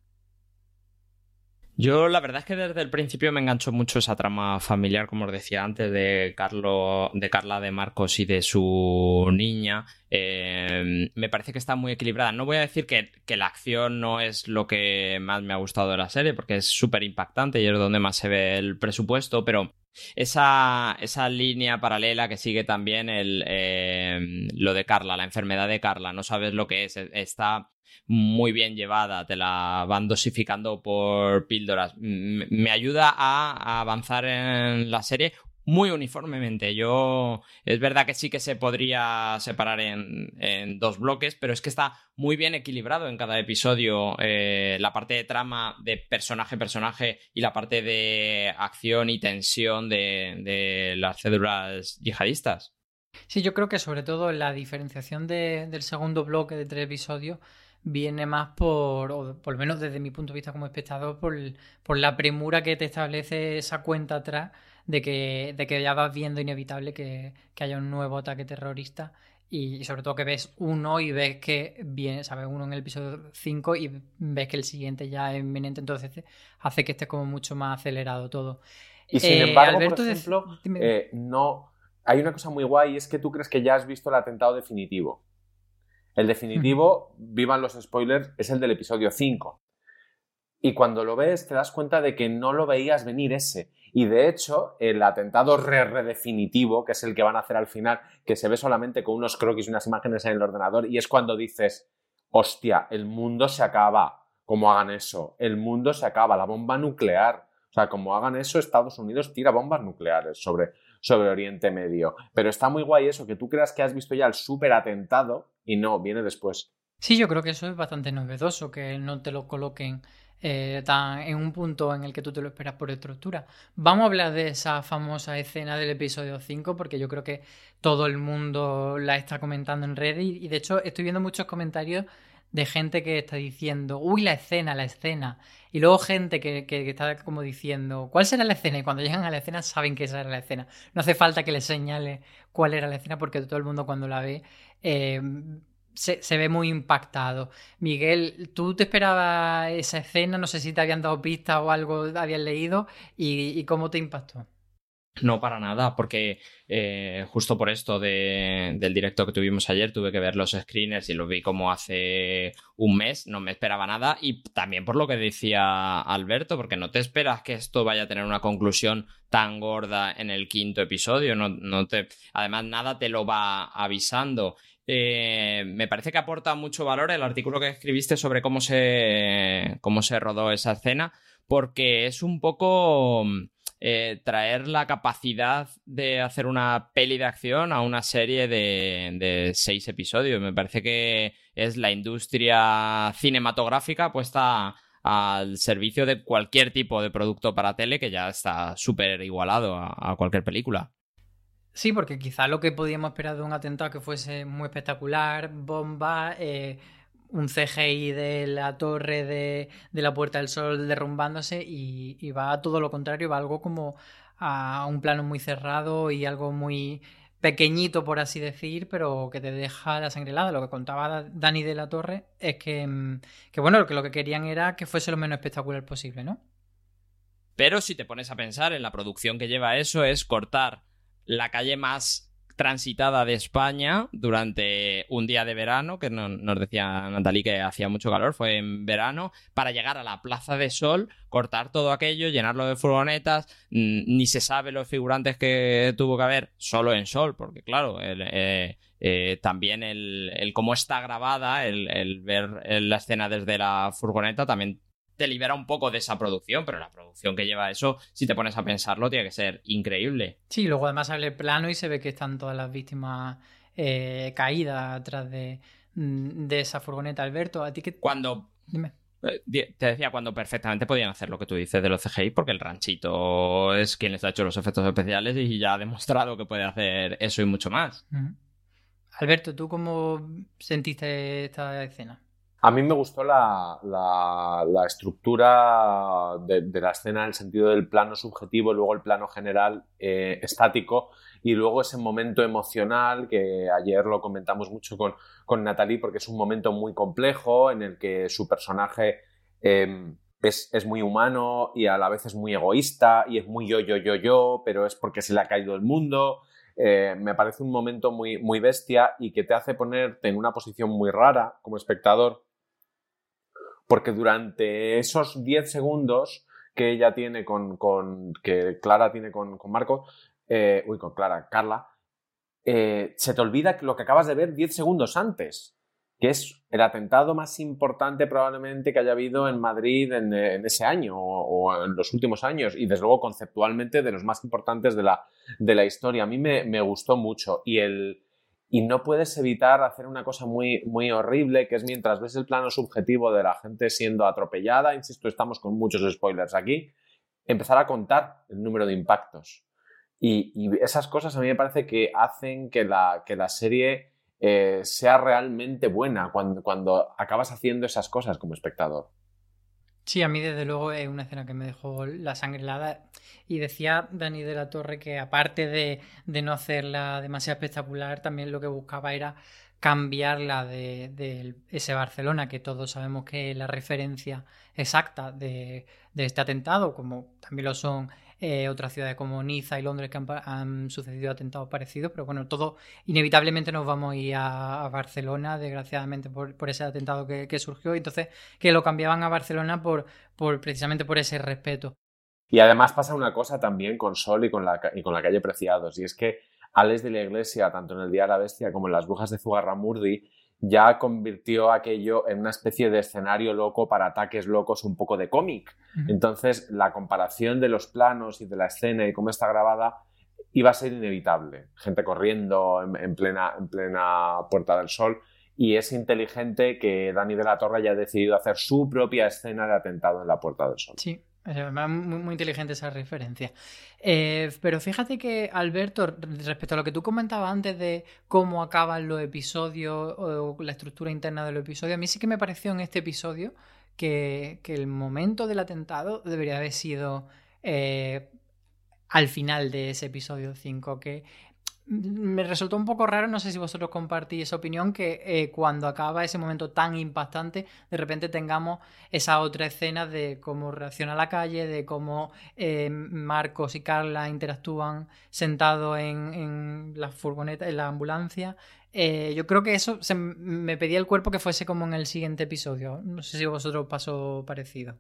Yo la verdad es que desde el principio me enganchó mucho esa trama familiar, como os decía antes, de, Carlo, de Carla de Marcos y de su niña. Eh, me parece que está muy equilibrada. No voy a decir que, la acción no es lo que más me ha gustado de la serie, porque es súper impactante y es donde más se ve el presupuesto, pero esa, esa línea paralela que sigue también el, eh, lo de Carla, la enfermedad de Carla, no sabes lo que es, está muy bien llevada, te la van dosificando por píldoras. Me ayuda a, avanzar en la serie muy uniformemente. Yo es verdad que sí que se podría separar en, dos bloques, pero es que está muy bien equilibrado en cada episodio eh, la parte de trama de personaje personaje y la parte de acción y tensión de, las cédulas yihadistas. Sí, yo creo que sobre todo la diferenciación del segundo bloque de tres episodios viene más por, o por lo menos desde mi punto de vista como espectador, por, por la premura que te establece esa cuenta atrás de que, de que ya vas viendo inevitable que, haya un nuevo ataque terrorista y, sobre todo que ves uno y ves que viene, ¿sabes? Uno en el episodio 5 y ves que el siguiente ya es inminente, entonces hace que esté como mucho más acelerado todo. Y sin eh, embargo, por ejemplo, eh, no... Hay una cosa muy guay, es que tú crees que ya has visto el atentado definitivo. El definitivo, vivan los spoilers, es el del episodio 5. Y cuando lo ves te das cuenta de que no lo veías venir ese. Y de hecho, el atentado re-redefinitivo, que es el que van a hacer al final, que se ve solamente con unos croquis y unas imágenes en el ordenador, y es cuando dices, hostia, el mundo se acaba, como hagan eso, el mundo se acaba, la bomba nuclear. O sea, como hagan eso, Estados Unidos tira bombas nucleares sobre, sobre Oriente Medio. Pero está muy guay eso, que tú creas que has visto ya el súper atentado y no, viene después. Sí, yo creo que eso es bastante novedoso, que no te lo coloquen eh, tan, en un punto en el que tú te lo esperas por estructura. Vamos a hablar de esa famosa escena del episodio 5, porque yo creo que todo el mundo la está comentando en Reddit y de hecho estoy viendo muchos comentarios de gente que está diciendo, uy, la escena, la escena. Y luego gente que, que, está como diciendo, ¿cuál será la escena? Y cuando llegan a la escena saben que esa era la escena. No hace falta que les señale cuál era la escena porque todo el mundo cuando la ve eh, se, ve muy impactado. Miguel, ¿tú te esperabas esa escena? No sé si te habían dado pistas o algo habías leído y, cómo te impactó. No, para nada, porque eh, justo por esto del directo que tuvimos ayer tuve que ver los screeners y los vi como hace un mes, no me esperaba nada y también por lo que decía Alberto, porque no te esperas que esto vaya a tener una conclusión tan gorda en el quinto episodio, no, no te, además nada te lo va avisando. Eh, me parece que aporta mucho valor el artículo que escribiste sobre cómo se, cómo se rodó esa escena, porque es un poco eh, traer la capacidad de hacer una peli de acción a una serie de, seis episodios. Me parece que es la industria cinematográfica puesta al servicio de cualquier tipo de producto para tele que ya está súper igualado a cualquier película. Sí, porque quizá lo que podíamos esperar de un atentado que fuese muy espectacular, bomba, eh, un CGI de la torre de, de, la Puerta del Sol derrumbándose y, va a todo lo contrario, va algo como a un plano muy cerrado y algo muy pequeñito, por así decir, pero que te deja la sangre helada. Lo que contaba Dani de la Torre es que, mm, que bueno, que lo que querían era que fuese lo menos espectacular posible, ¿no? Pero si te pones a pensar en la producción que lleva eso, es cortar la calle más transitada de España durante un día de verano, que nos decía Natalie que hacía mucho calor, fue en verano, para llegar a la Plaza de Sol, cortar todo aquello, llenarlo de furgonetas, ni se sabe los figurantes que tuvo que haber solo en Sol, porque claro, eh, eh, también el, cómo está grabada, el, el ver la escena desde la furgoneta también te libera un poco de esa producción, pero la producción que lleva eso, si te pones a pensarlo, tiene que ser increíble. Sí, luego además sale el plano y se ve que están todas las víctimas eh, caídas atrás de, mm, de, esa furgoneta. Alberto, ¿a ti qué...? Cuando... Dime. Eh, te decía cuando perfectamente podían hacer lo que tú dices de los CGI, porque el ranchito es quien les ha hecho los efectos especiales y ya ha demostrado que puede hacer eso y mucho más. Alberto, ¿tú cómo sentiste esta escena? A mí me gustó la, estructura de, la escena en el sentido del plano subjetivo, luego el plano general eh, estático y luego ese momento emocional que ayer lo comentamos mucho con, con Natalie porque es un momento muy complejo en el que su personaje em, es, es, muy humano y a la vez es muy egoísta y es muy yo, yo, yo, yo, pero es porque se le ha caído el mundo. Eh, me parece un momento muy, muy bestia y que te hace ponerte en una posición muy rara como espectador porque durante esos 10 segundos que ella tiene con, con que Clara tiene con, con Marco, eh, uy, con Clara, Carla, eh, se te olvida lo que acabas de ver 10 segundos antes, que es el atentado más importante probablemente que haya habido en Madrid en, ese año o, en los últimos años y desde luego conceptualmente de los más importantes de la, de la historia. A mí me, me gustó mucho y el, y no puedes evitar hacer una cosa muy, muy horrible, que es mientras ves el plano subjetivo de la gente siendo atropellada, insisto, estamos con muchos spoilers aquí, empezar a contar el número de impactos. Y, esas cosas a mí me parece que hacen que la, que la serie eh, sea realmente buena cuando, cuando acabas haciendo esas cosas como espectador. Sí, a mí desde luego es una escena que me dejó la sangre helada. Y decía Dani de la Torre que aparte de, de no hacerla demasiado espectacular, también lo que buscaba era cambiarla de, de, ese Barcelona, que todos sabemos que es la referencia exacta de, de este atentado, como también lo son eh, otras ciudades como Niza y Londres que han, sucedido atentados parecidos, pero bueno, todo inevitablemente nos vamos a ir a, Barcelona, desgraciadamente, por, ese atentado que, surgió, entonces que lo cambiaban a Barcelona por, por precisamente por ese respeto. Y además pasa una cosa también con Sol y con la, y con la calle Preciados, y es que Alex de la Iglesia, tanto en el Día de la Bestia como en las Brujas de Zugarramurdi, ya convirtió aquello en una especie de escenario loco para ataques locos un poco de cómic. Entonces, la comparación de los planos y de la escena y cómo está grabada iba a ser inevitable. Gente corriendo en, plena, en plena Puerta del Sol. Y es inteligente que Dani de la Torre haya decidido hacer su propia escena de atentado en la Puerta del Sol. Sí, muy, muy, inteligente esa referencia. Eh, pero fíjate que, Alberto, respecto a lo que tú comentabas antes de cómo acaban los episodios o la estructura interna de los episodios, a mí sí que me pareció en este episodio que, que el momento del atentado debería haber sido eh, al final de ese episodio 5, que me resultó un poco raro, no sé si vosotros compartís esa opinión, que eh, cuando acaba ese momento tan impactante, de repente tengamos esa otra escena de cómo reacciona la calle, de cómo eh, Marcos y Carla interactúan sentados en, la furgoneta, en la ambulancia. Eh, yo creo que eso se me pedía el cuerpo que fuese como en el siguiente episodio. No sé si vosotros pasó parecido.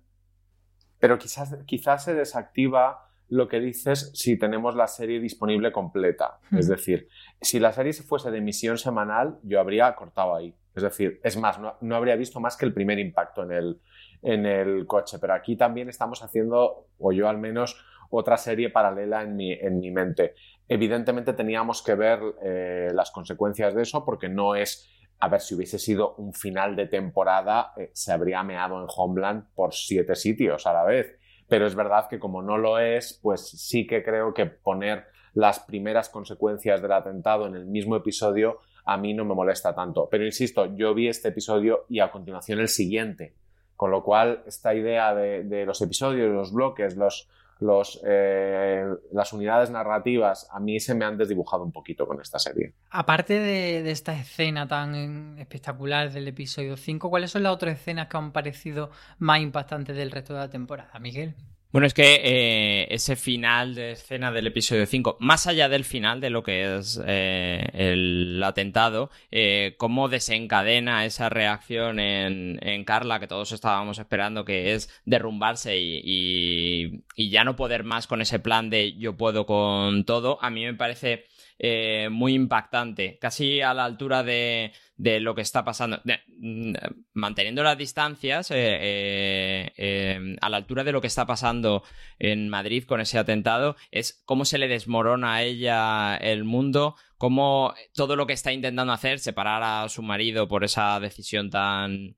Pero quizás, quizás se desactiva lo que dices si tenemos la serie disponible completa. Es decir, si la serie fuese de emisión semanal, yo habría cortado ahí. Es decir, es más, no, habría visto más que el primer impacto en el, en el coche. Pero aquí también estamos haciendo, o yo al menos, otra serie paralela en mi, en mi mente. Evidentemente teníamos que ver eh, las consecuencias de eso porque no es a ver, si hubiese sido un final de temporada, eh, se habría meado en Homeland por siete sitios a la vez pero es verdad que como no lo es, pues sí que creo que poner las primeras consecuencias del atentado en el mismo episodio a mí no me molesta tanto. Pero insisto, yo vi este episodio y a continuación el siguiente. Con lo cual, esta idea de, los episodios, los bloques, los, los, eh, las unidades narrativas, a mí se me han desdibujado un poquito con esta serie. Aparte de, de, esta escena tan espectacular del episodio 5, ¿cuáles son las otras escenas que han parecido más impactantes del resto de la temporada, Miguel? Bueno, es que eh, ese final de escena del episodio 5, más allá del final de lo que es eh, el atentado, eh, cómo desencadena esa reacción en, en, Carla que todos estábamos esperando, que es derrumbarse y, y, ya no poder más con ese plan de yo puedo con todo, a mí me parece eh, muy impactante, casi a la altura de, de lo que está pasando, mm, manteniendo las distancias, eh, eh, a la altura de lo que está pasando en Madrid con ese atentado, es cómo se le desmorona a ella el mundo, cómo todo lo que está intentando hacer, separar a su marido por esa decisión tan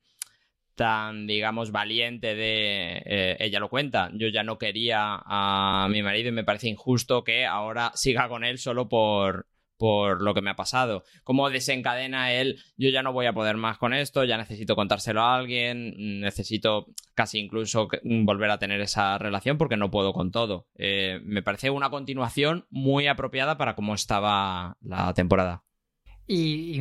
tan, digamos, valiente de... Eh, ella lo cuenta, yo ya no quería a mi marido y me parece injusto que ahora siga con él solo por, por lo que me ha pasado. Cómo desencadena él, yo ya no voy a poder más con esto, ya necesito contárselo a alguien, necesito casi incluso volver a tener esa relación porque no puedo con todo. Eh, me parece una continuación muy apropiada para cómo estaba la temporada. Y,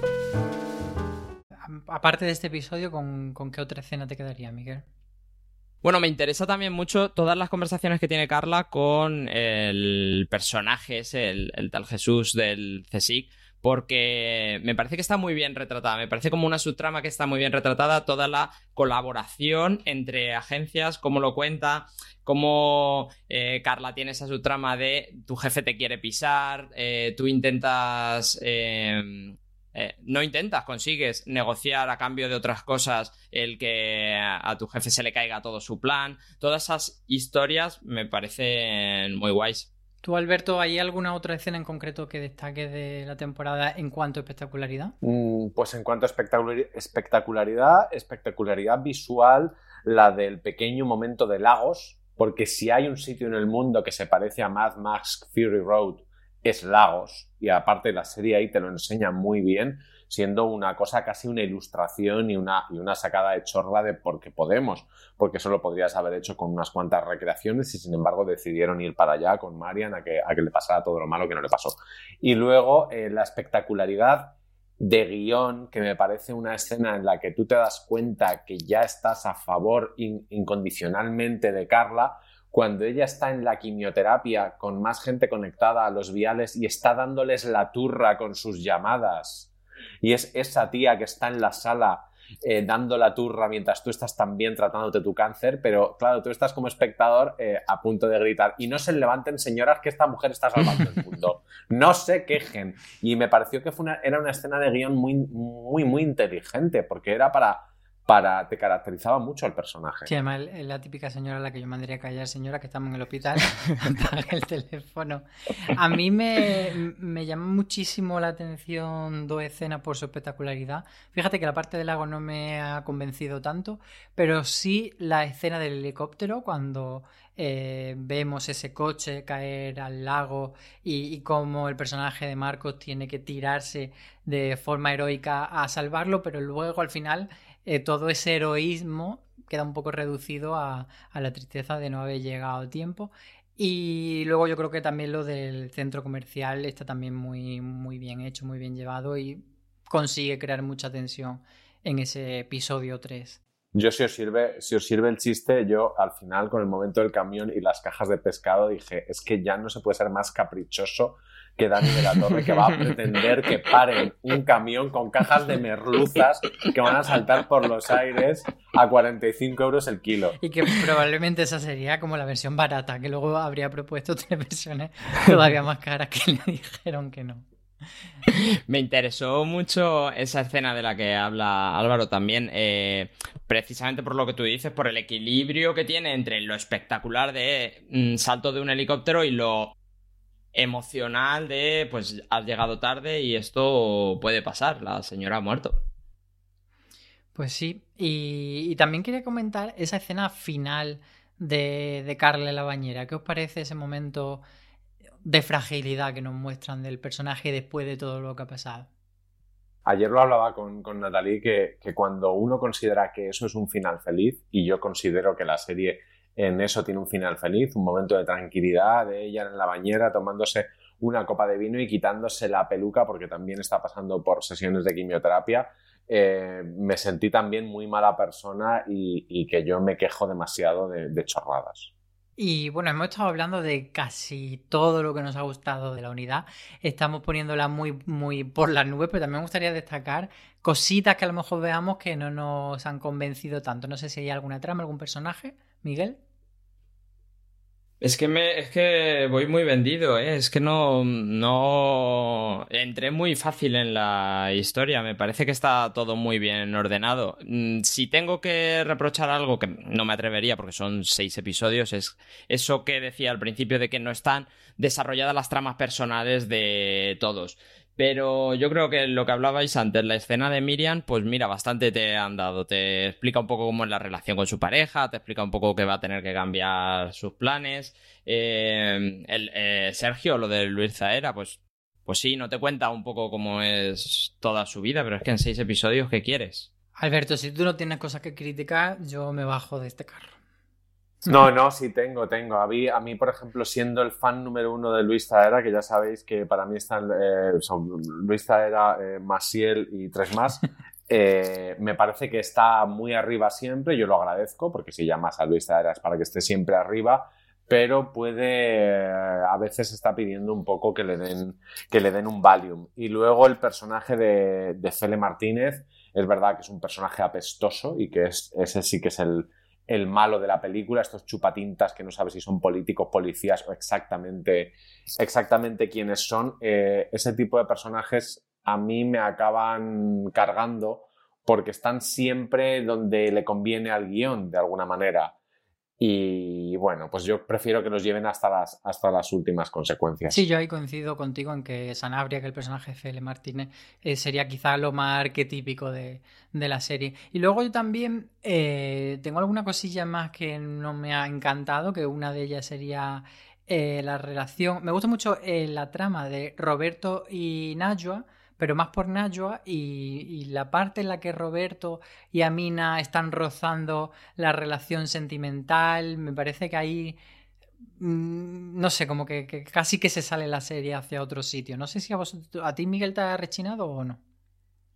Aparte de este episodio, ¿con, ¿con, qué otra escena te quedaría, Miguel? Bueno, me interesa también mucho todas las conversaciones que tiene Carla con el personaje ese, el, el tal Jesús del CSIC, porque me parece que está muy bien retratada, me parece como una subtrama que está muy bien retratada, toda la colaboración entre agencias, cómo lo cuenta, cómo eh, Carla tiene esa subtrama de tu jefe te quiere pisar, eh, tú intentas eh, eh, no intentas, consigues negociar a cambio de otras cosas el que a tu jefe se le caiga todo su plan. Todas esas historias me parecen muy guays. ¿Tú, Alberto, hay alguna otra escena en concreto que destaque de la temporada en cuanto a espectacularidad? Mm, pues en cuanto a espectacularidad, espectacularidad visual, la del pequeño momento de Lagos, porque si hay un sitio en el mundo que se parece a Mad Max Fury Road es Lagos. Y aparte la serie ahí te lo enseña muy bien, siendo una cosa casi una ilustración y una, y una sacada de chorra de porque podemos, porque eso lo podrías haber hecho con unas cuantas recreaciones y sin embargo decidieron ir para allá con Marian a que, a que le pasara todo lo malo que no le pasó. Y luego eh, la espectacularidad de guion, que me parece una escena en la que tú te das cuenta que ya estás a favor incondicionalmente de Carla, cuando ella está en la quimioterapia con más gente conectada a los viales y está dándoles la turra con sus llamadas. Y es esa tía que está en la sala eh, dando la turra mientras tú estás también tratándote tu cáncer, pero claro, tú estás como espectador eh, a punto de gritar y no se levanten señoras que esta mujer está salvando el mundo. No se quejen. Y me pareció que fue era una escena de guion muy, muy, muy inteligente porque era para para te caracterizaba mucho al personaje. Sí, además es la típica señora a la que yo mandaría a callar, señora, que estamos en el hospital, el teléfono. A mí me, me llama muchísimo la atención dos escenas por su espectacularidad. Fíjate que la parte del lago no me ha convencido tanto, pero sí la escena del helicóptero cuando eh, vemos ese coche caer al lago y cómo el personaje de Marcos tiene que tirarse de forma heroica a salvarlo, pero luego al final eh, todo ese heroísmo queda un poco reducido a, la tristeza de no haber llegado a tiempo. Y luego yo creo que también lo del centro comercial está también muy, muy bien hecho, muy bien llevado y consigue crear mucha tensión en ese episodio 3. Yo, si os, sirve, si os sirve el chiste, yo al final, con el momento del camión y las cajas de pescado, dije, es que ya no se puede ser más caprichoso que Dani de la Torre, que va a pretender que paren un camión con cajas de merluzas que van a saltar por los aires a 45 euros el kilo. Y que probablemente esa sería como la versión barata, que luego habría propuesto tres versiones todavía más caras que le dijeron que no. Me interesó mucho esa escena de la que habla Álvaro también, eh, precisamente por lo que tú dices, por el equilibrio que tiene entre lo espectacular de mm, salto de un helicóptero y lo emocional de, pues has llegado tarde y esto puede pasar, la señora ha muerto. Pues sí, y, también quería comentar esa escena final de, de Carla en la bañera. ¿Qué os parece ese momento de fragilidad que nos muestran del personaje después de todo lo que ha pasado? Ayer lo hablaba con, con Natalie que, que cuando uno considera que eso es un final feliz, y yo considero que la serie en eso tiene un final feliz, un momento de tranquilidad de ella en la bañera tomándose una copa de vino y quitándose la peluca porque también está pasando por sesiones de quimioterapia. Eh, me sentí también muy mala persona y, que yo me quejo demasiado de, chorradas. Y bueno, hemos estado hablando de casi todo lo que nos ha gustado de la unidad. Estamos poniéndola muy, muy por las nubes, pero también me gustaría destacar cositas que a lo mejor veamos que no nos han convencido tanto. No sé si hay alguna trama, algún personaje. Miguel. Es que me, es que voy muy vendido, ¿eh? es que no, no entré muy fácil en la historia. Me parece que está todo muy bien ordenado. Mm, si tengo que reprochar algo que no me atrevería, porque son seis episodios, es eso que decía al principio de que no están desarrolladas las tramas personales de todos. Pero yo creo que lo que hablabais antes, la escena de Miriam, pues mira, bastante te han dado. Te explica un poco cómo es la relación con su pareja, te explica un poco que va a tener que cambiar sus planes. Eh, el, eh, Sergio, lo de Luis Zaera, pues, pues sí, no te cuenta un poco cómo es toda su vida, pero es que en seis episodios, ¿qué quieres? Alberto, si tú no tienes cosas que criticar, yo me bajo de este carro. No, no, sí tengo, tengo. A mí, a mí, por ejemplo, siendo el fan número uno de Luis Zaera, que ya sabéis que para mí están eh, son Luis Zaera, eh, Masiel y tres más, eh, me parece que está muy arriba siempre. Yo lo agradezco, porque si llamas a Luis Zaera es para que esté siempre arriba, pero puede, a veces está pidiendo un poco que le den, que le den un Valium. Y luego el personaje de, de Cele Martínez, es verdad que es un personaje apestoso y que es, ese sí que es el el malo de la película, estos chupatintas que no sabes si son políticos, policías o exactamente, exactamente quiénes son. Eh, ese tipo de personajes a mí me acaban cargando porque están siempre donde le conviene al guion, de alguna manera. Y bueno, pues yo prefiero que los lleven hasta las, hasta las últimas consecuencias. Sí, yo ahí coincido contigo en que Sanabria, que el personaje de Fele Martínez, eh, sería quizá lo más arquetípico de, la serie. Y luego yo también eh, tengo alguna cosilla más que no me ha encantado, que una de ellas sería eh, la relación. Me gusta mucho la trama de Roberto y Najwa pero más por Najwa y, la parte en la que Roberto y Amina están rozando la relación sentimental, me parece que ahí, mm, no sé, como que, casi que se sale la serie hacia otro sitio. No sé si a, a ti, Miguel, te ha rechinado o no.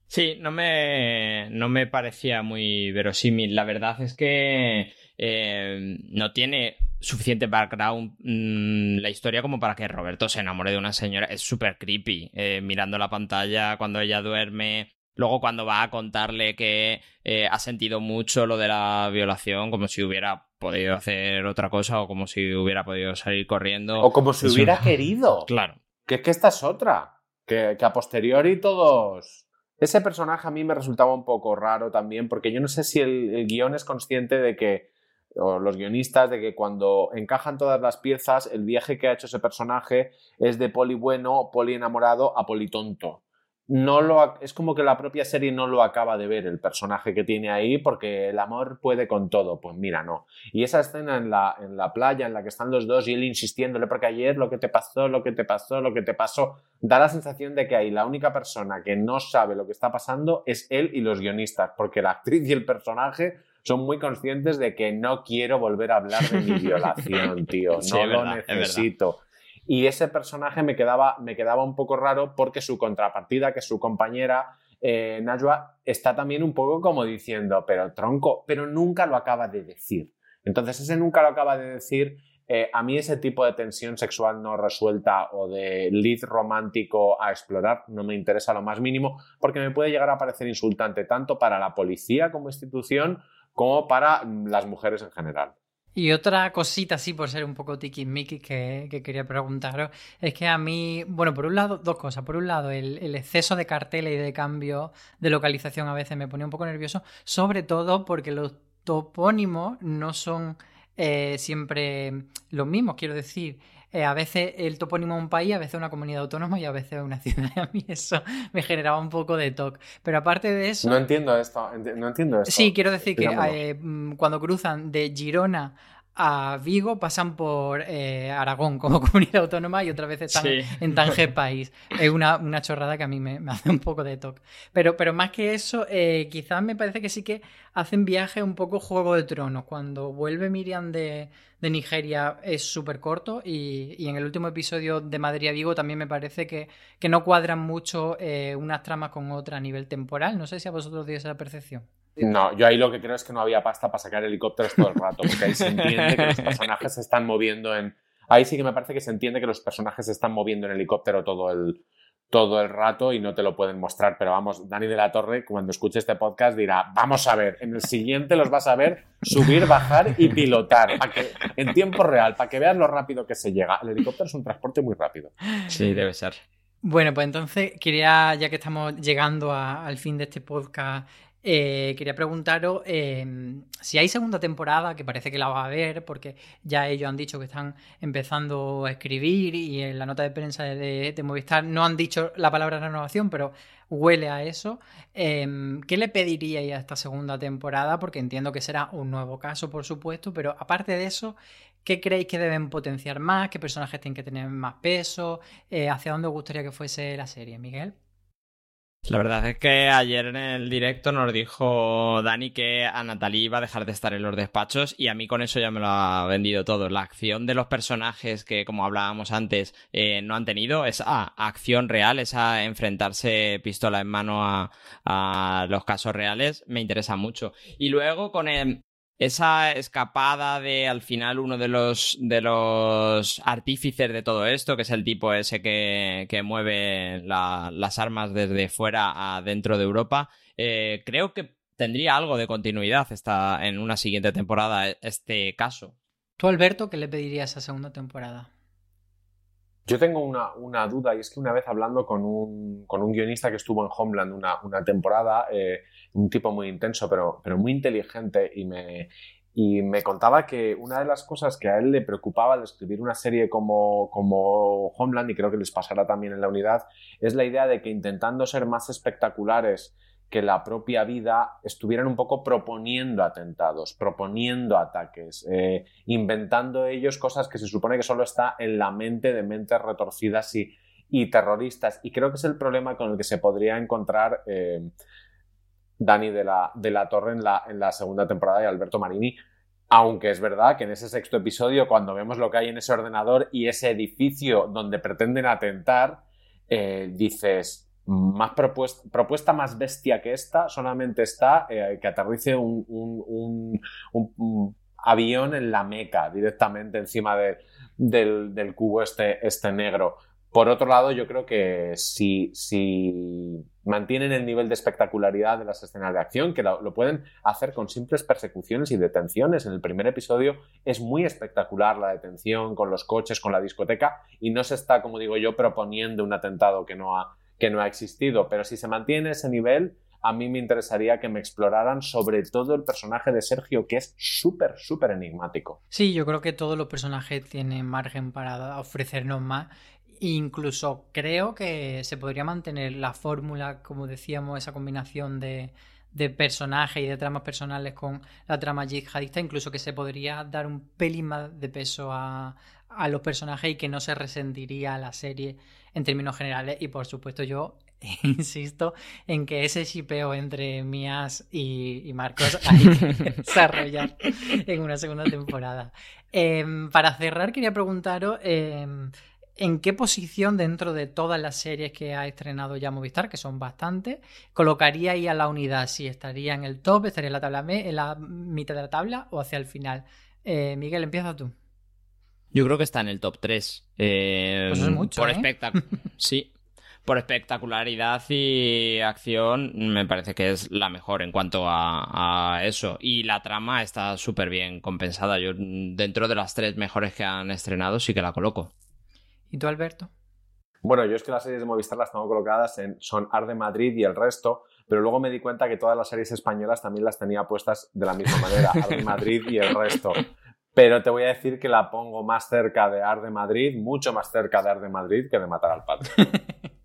Sí, no me, no me parecía muy verosímil. La verdad es que eh, no tiene suficiente background mm, la historia como para que Roberto se enamore de una señora. Es súper creepy, eh, mirando la pantalla cuando ella duerme. Luego cuando va a contarle que eh, ha sentido mucho lo de la violación, como si hubiera podido hacer otra cosa o como si hubiera podido salir corriendo. O como si hubiera querido. Claro. Que es que esta es otra. Que, que a posteriori todos ese personaje a mí me resultaba un poco raro también, porque yo no sé si el, guion es consciente de que, o los guionistas, de que cuando encajan todas las piezas, el viaje que ha hecho ese personaje es de poli bueno, poli enamorado a poli tonto no lo, es como que la propia serie no lo acaba de ver el personaje que tiene ahí porque el amor puede con todo. Pues mira, no. Y esa escena en la, en la playa en la que están los dos y él insistiéndole porque ayer lo que te pasó, lo que te pasó, lo que te pasó, da la sensación de que ahí la única persona que no sabe lo que está pasando es él y los guionistas, porque la actriz y el personaje son muy conscientes de que no quiero volver a hablar de mi violación, tío. No lo necesito. Y ese personaje me quedaba, me quedaba un poco raro porque su contrapartida, que es su compañera, eh, Najwa está también un poco como diciendo, pero tronco, pero nunca lo acaba de decir. Entonces ese nunca lo acaba de decir eh, a mí ese tipo de tensión sexual no resuelta o de lead romántico a explorar no me interesa lo más mínimo porque me puede llegar a parecer insultante tanto para la policía como institución como para las mujeres en general. Y otra cosita, sí, por ser un poco tiki-miki que, que, quería preguntaros, es que a mí, bueno, por un lado, dos cosas. Por un lado, el, el, exceso de carteles y de cambio de localización a veces me ponía un poco nervioso, sobre todo porque los topónimos no son eh, siempre los mismos, quiero decir. Eh, a veces el topónimo de un país, a veces una comunidad autónoma y a veces una ciudad. A mí eso me generaba un poco de toque. Pero aparte de eso. No entiendo esto. No entiendo esto. Sí, quiero decir que eh, cuando cruzan de Girona a Vigo pasan por eh, Aragón como comunidad autónoma y otras veces están en Tanger país. Es una, una, chorrada que a mí me, me, hace un poco de toque. Pero, pero más que eso, eh, quizás me parece que sí que hacen viajes un poco Juego de Tronos. Cuando vuelve Miriam de, de Nigeria es súper corto y, y, en el último episodio de Madrid a Vigo también me parece que, que no cuadran mucho eh, unas tramas con otras a nivel temporal. No sé si a vosotros dio esa percepción. No, yo ahí lo que creo es que no había pasta para sacar helicópteros todo el rato, porque ahí se entiende que los personajes se están moviendo en... Ahí sí que me parece que se entiende que los personajes se están moviendo en helicóptero todo el, todo el rato y no te lo pueden mostrar, pero vamos, Dani de la Torre, cuando escuche este podcast dirá, vamos a ver, en el siguiente los vas a ver subir, bajar y pilotar, para que, en tiempo real, para que veas lo rápido que se llega. El helicóptero es un transporte muy rápido. Sí, debe ser. Bueno, pues entonces quería, ya que estamos llegando a, al fin de este podcast, eh, quería preguntaros eh, si hay segunda temporada, que parece que la va a haber, porque ya ellos han dicho que están empezando a escribir y en la nota de prensa de, Movistar no han dicho la palabra renovación, pero huele a eso. Eh, ¿Qué le pediríais a esta segunda temporada? Porque entiendo que será un nuevo caso, por supuesto, pero aparte de eso, ¿qué creéis que deben potenciar más? ¿Qué personajes tienen que tener más peso? Eh, ¿Hacia dónde os gustaría que fuese la serie, Miguel? La verdad es que ayer en el directo nos dijo Dani que a Natalie iba a dejar de estar en los despachos y a mí con eso ya me lo ha vendido todo. La acción de los personajes que, como hablábamos antes, eh, no han tenido, esa acción real, esa enfrentarse pistola en mano a, a los casos reales, me interesa mucho. Y luego con el, esa escapada de al final uno de los de los artífices de todo esto, que es el tipo ese que, que mueve la, las armas desde fuera a dentro de Europa, eh, creo que tendría algo de continuidad en una siguiente temporada este caso. ¿Tú, Alberto, qué le pedirías a segunda temporada? Yo tengo una, una, duda y es que una vez hablando con un, con un guionista que estuvo en Homeland una, una temporada, eh, un tipo muy intenso pero, pero muy inteligente y me, y me contaba que una de las cosas que a él le preocupaba al escribir una serie como, como Homeland, y creo que les pasará también en la unidad, es la idea de que intentando ser más espectaculares que la propia vida estuvieran un poco proponiendo atentados, proponiendo ataques, eh, inventando ellos cosas que se supone que solo está en la mente de mentes retorcidas y, y terroristas. Y creo que es el problema con el que se podría encontrar eh, Dani de la, de la Torre en la, en la segunda temporada y Alberto Marini. Aunque es verdad que en ese sexto episodio, cuando vemos lo que hay en ese ordenador y ese edificio donde pretenden atentar, eh, dices, más propuesta, propuesta, más bestia que esta solamente está eh, que aterrice un, avión en la meca directamente encima de, del, del, cubo este, este negro. Por otro lado, yo creo que si, si mantienen el nivel de espectacularidad de las escenas de acción, que lo, lo, pueden hacer con simples persecuciones y detenciones. En el primer episodio es muy espectacular la detención con los coches, con la discoteca, y no se está, como digo yo, proponiendo un atentado que no ha, que no ha existido, pero si se mantiene ese nivel, a mí me interesaría que me exploraran sobre todo el personaje de Sergio, que es súper, súper enigmático. Sí, yo creo que todos los personajes tienen margen para ofrecernos más. Incluso creo que se podría mantener la fórmula, como decíamos, esa combinación de, de personajes y de tramas personales con la trama yihadista, incluso que se podría dar un pelín más de peso a, a los personajes y que no se resentiría la serie en términos generales. Y por supuesto, yo insisto en que ese shipeo entre Mías y, Marcos hay que desarrollar en una segunda temporada. Eh, para cerrar, quería preguntaros. Eh, ¿en qué posición dentro de todas las series que ha estrenado ya Movistar, que son bastantes, colocaría ahí a la unidad? Si estaría en el top, estaría en la tabla en la mitad de la tabla o hacia el final. Eh, Miguel, empieza tú. Yo creo que está en el top 3. Eh, pues es mucho, por ¿eh? sí. Por espectacularidad y acción, me parece que es la mejor en cuanto a, a eso. Y la trama está súper bien compensada. Yo, dentro de las tres mejores que han estrenado, sí que la coloco. ¿Y tú, Alberto? Bueno, yo es que las series de Movistar las tengo colocadas en son Ar de Madrid y el resto, pero luego me di cuenta que todas las series españolas también las tenía puestas de la misma manera, Ar de Madrid y el resto. Pero te voy a decir que la pongo más cerca de Ar de Madrid, mucho más cerca de Ar de Madrid que de Matar al Padre.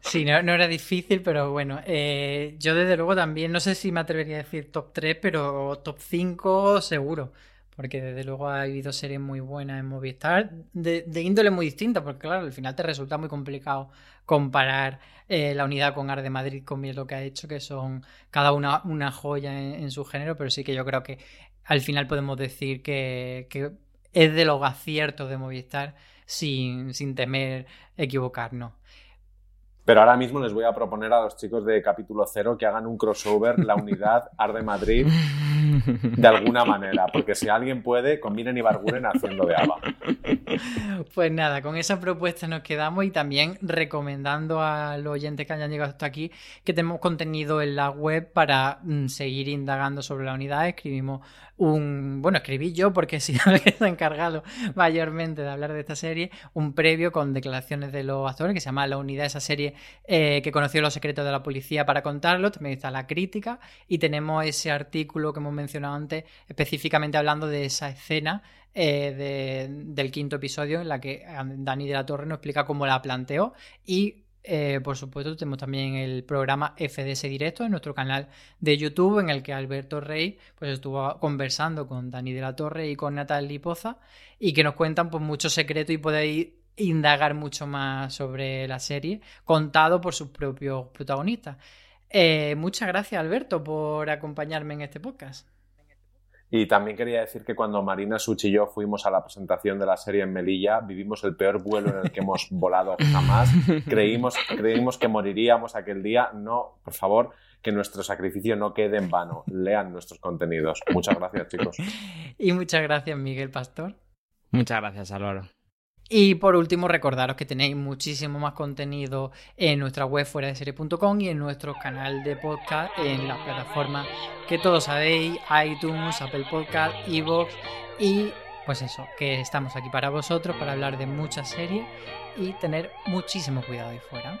Sí, no, no era difícil, pero bueno, eh, yo desde luego también, no sé si me atrevería a decir top 3, pero top 5 seguro, porque desde luego ha habido series muy buenas en Movistar, de, de índole muy distinta, porque claro, al final te resulta muy complicado comparar eh, la unidad con Ar de Madrid con lo que ha hecho, que son cada una una joya en, en su género, pero sí que yo creo que al final podemos decir que, que es de los aciertos de Movistar sin, sin temer equivocarnos. Pero ahora mismo les voy a proponer a los chicos de capítulo cero que hagan un crossover, la unidad Ar de Madrid, de alguna manera, porque si alguien puede, combinen y Barguren haciendo de Ava. Pues nada, con esa propuesta nos quedamos y también recomendando a los oyentes que hayan llegado hasta aquí que tenemos contenido en la web para mm, seguir indagando sobre la unidad. Escribimos un, bueno, escribí yo porque he sido el encargado mayormente de hablar de esta serie, un previo con declaraciones de los actores que se llama La unidad, esa serie eh, que conoció los secretos de la policía para contarlo, también está la crítica y tenemos ese artículo que hemos mencionado antes específicamente hablando de esa escena eh, de- del quinto episodio en la que Dani de la Torre nos explica cómo la planteó y eh, por supuesto tenemos también el programa FDS Directo en nuestro canal de YouTube en el que Alberto Rey pues estuvo conversando con Dani de la Torre y con Natalie Poza y que nos cuentan pues muchos secretos y podéis indagar mucho más sobre la serie contado por sus propios protagonistas. Eh, muchas gracias Alberto por acompañarme en este podcast. Y también quería decir que cuando Marina Such y yo fuimos a la presentación de la serie en Melilla, vivimos el peor vuelo en el que hemos volado jamás. Creímos, creímos que moriríamos aquel día. No, por favor, que nuestro sacrificio no quede en vano. Lean nuestros contenidos. Muchas gracias, chicos. Y muchas gracias Miguel Pastor. Muchas gracias, Álvaro. Y por último, recordaros que tenéis muchísimo más contenido en nuestra web fuera de serie.com y en nuestro canal de podcast en las plataformas que todos sabéis, iTunes, Apple Podcast, Evox y pues eso, que estamos aquí para vosotros para hablar de muchas series y tener muchísimo cuidado ahí fuera.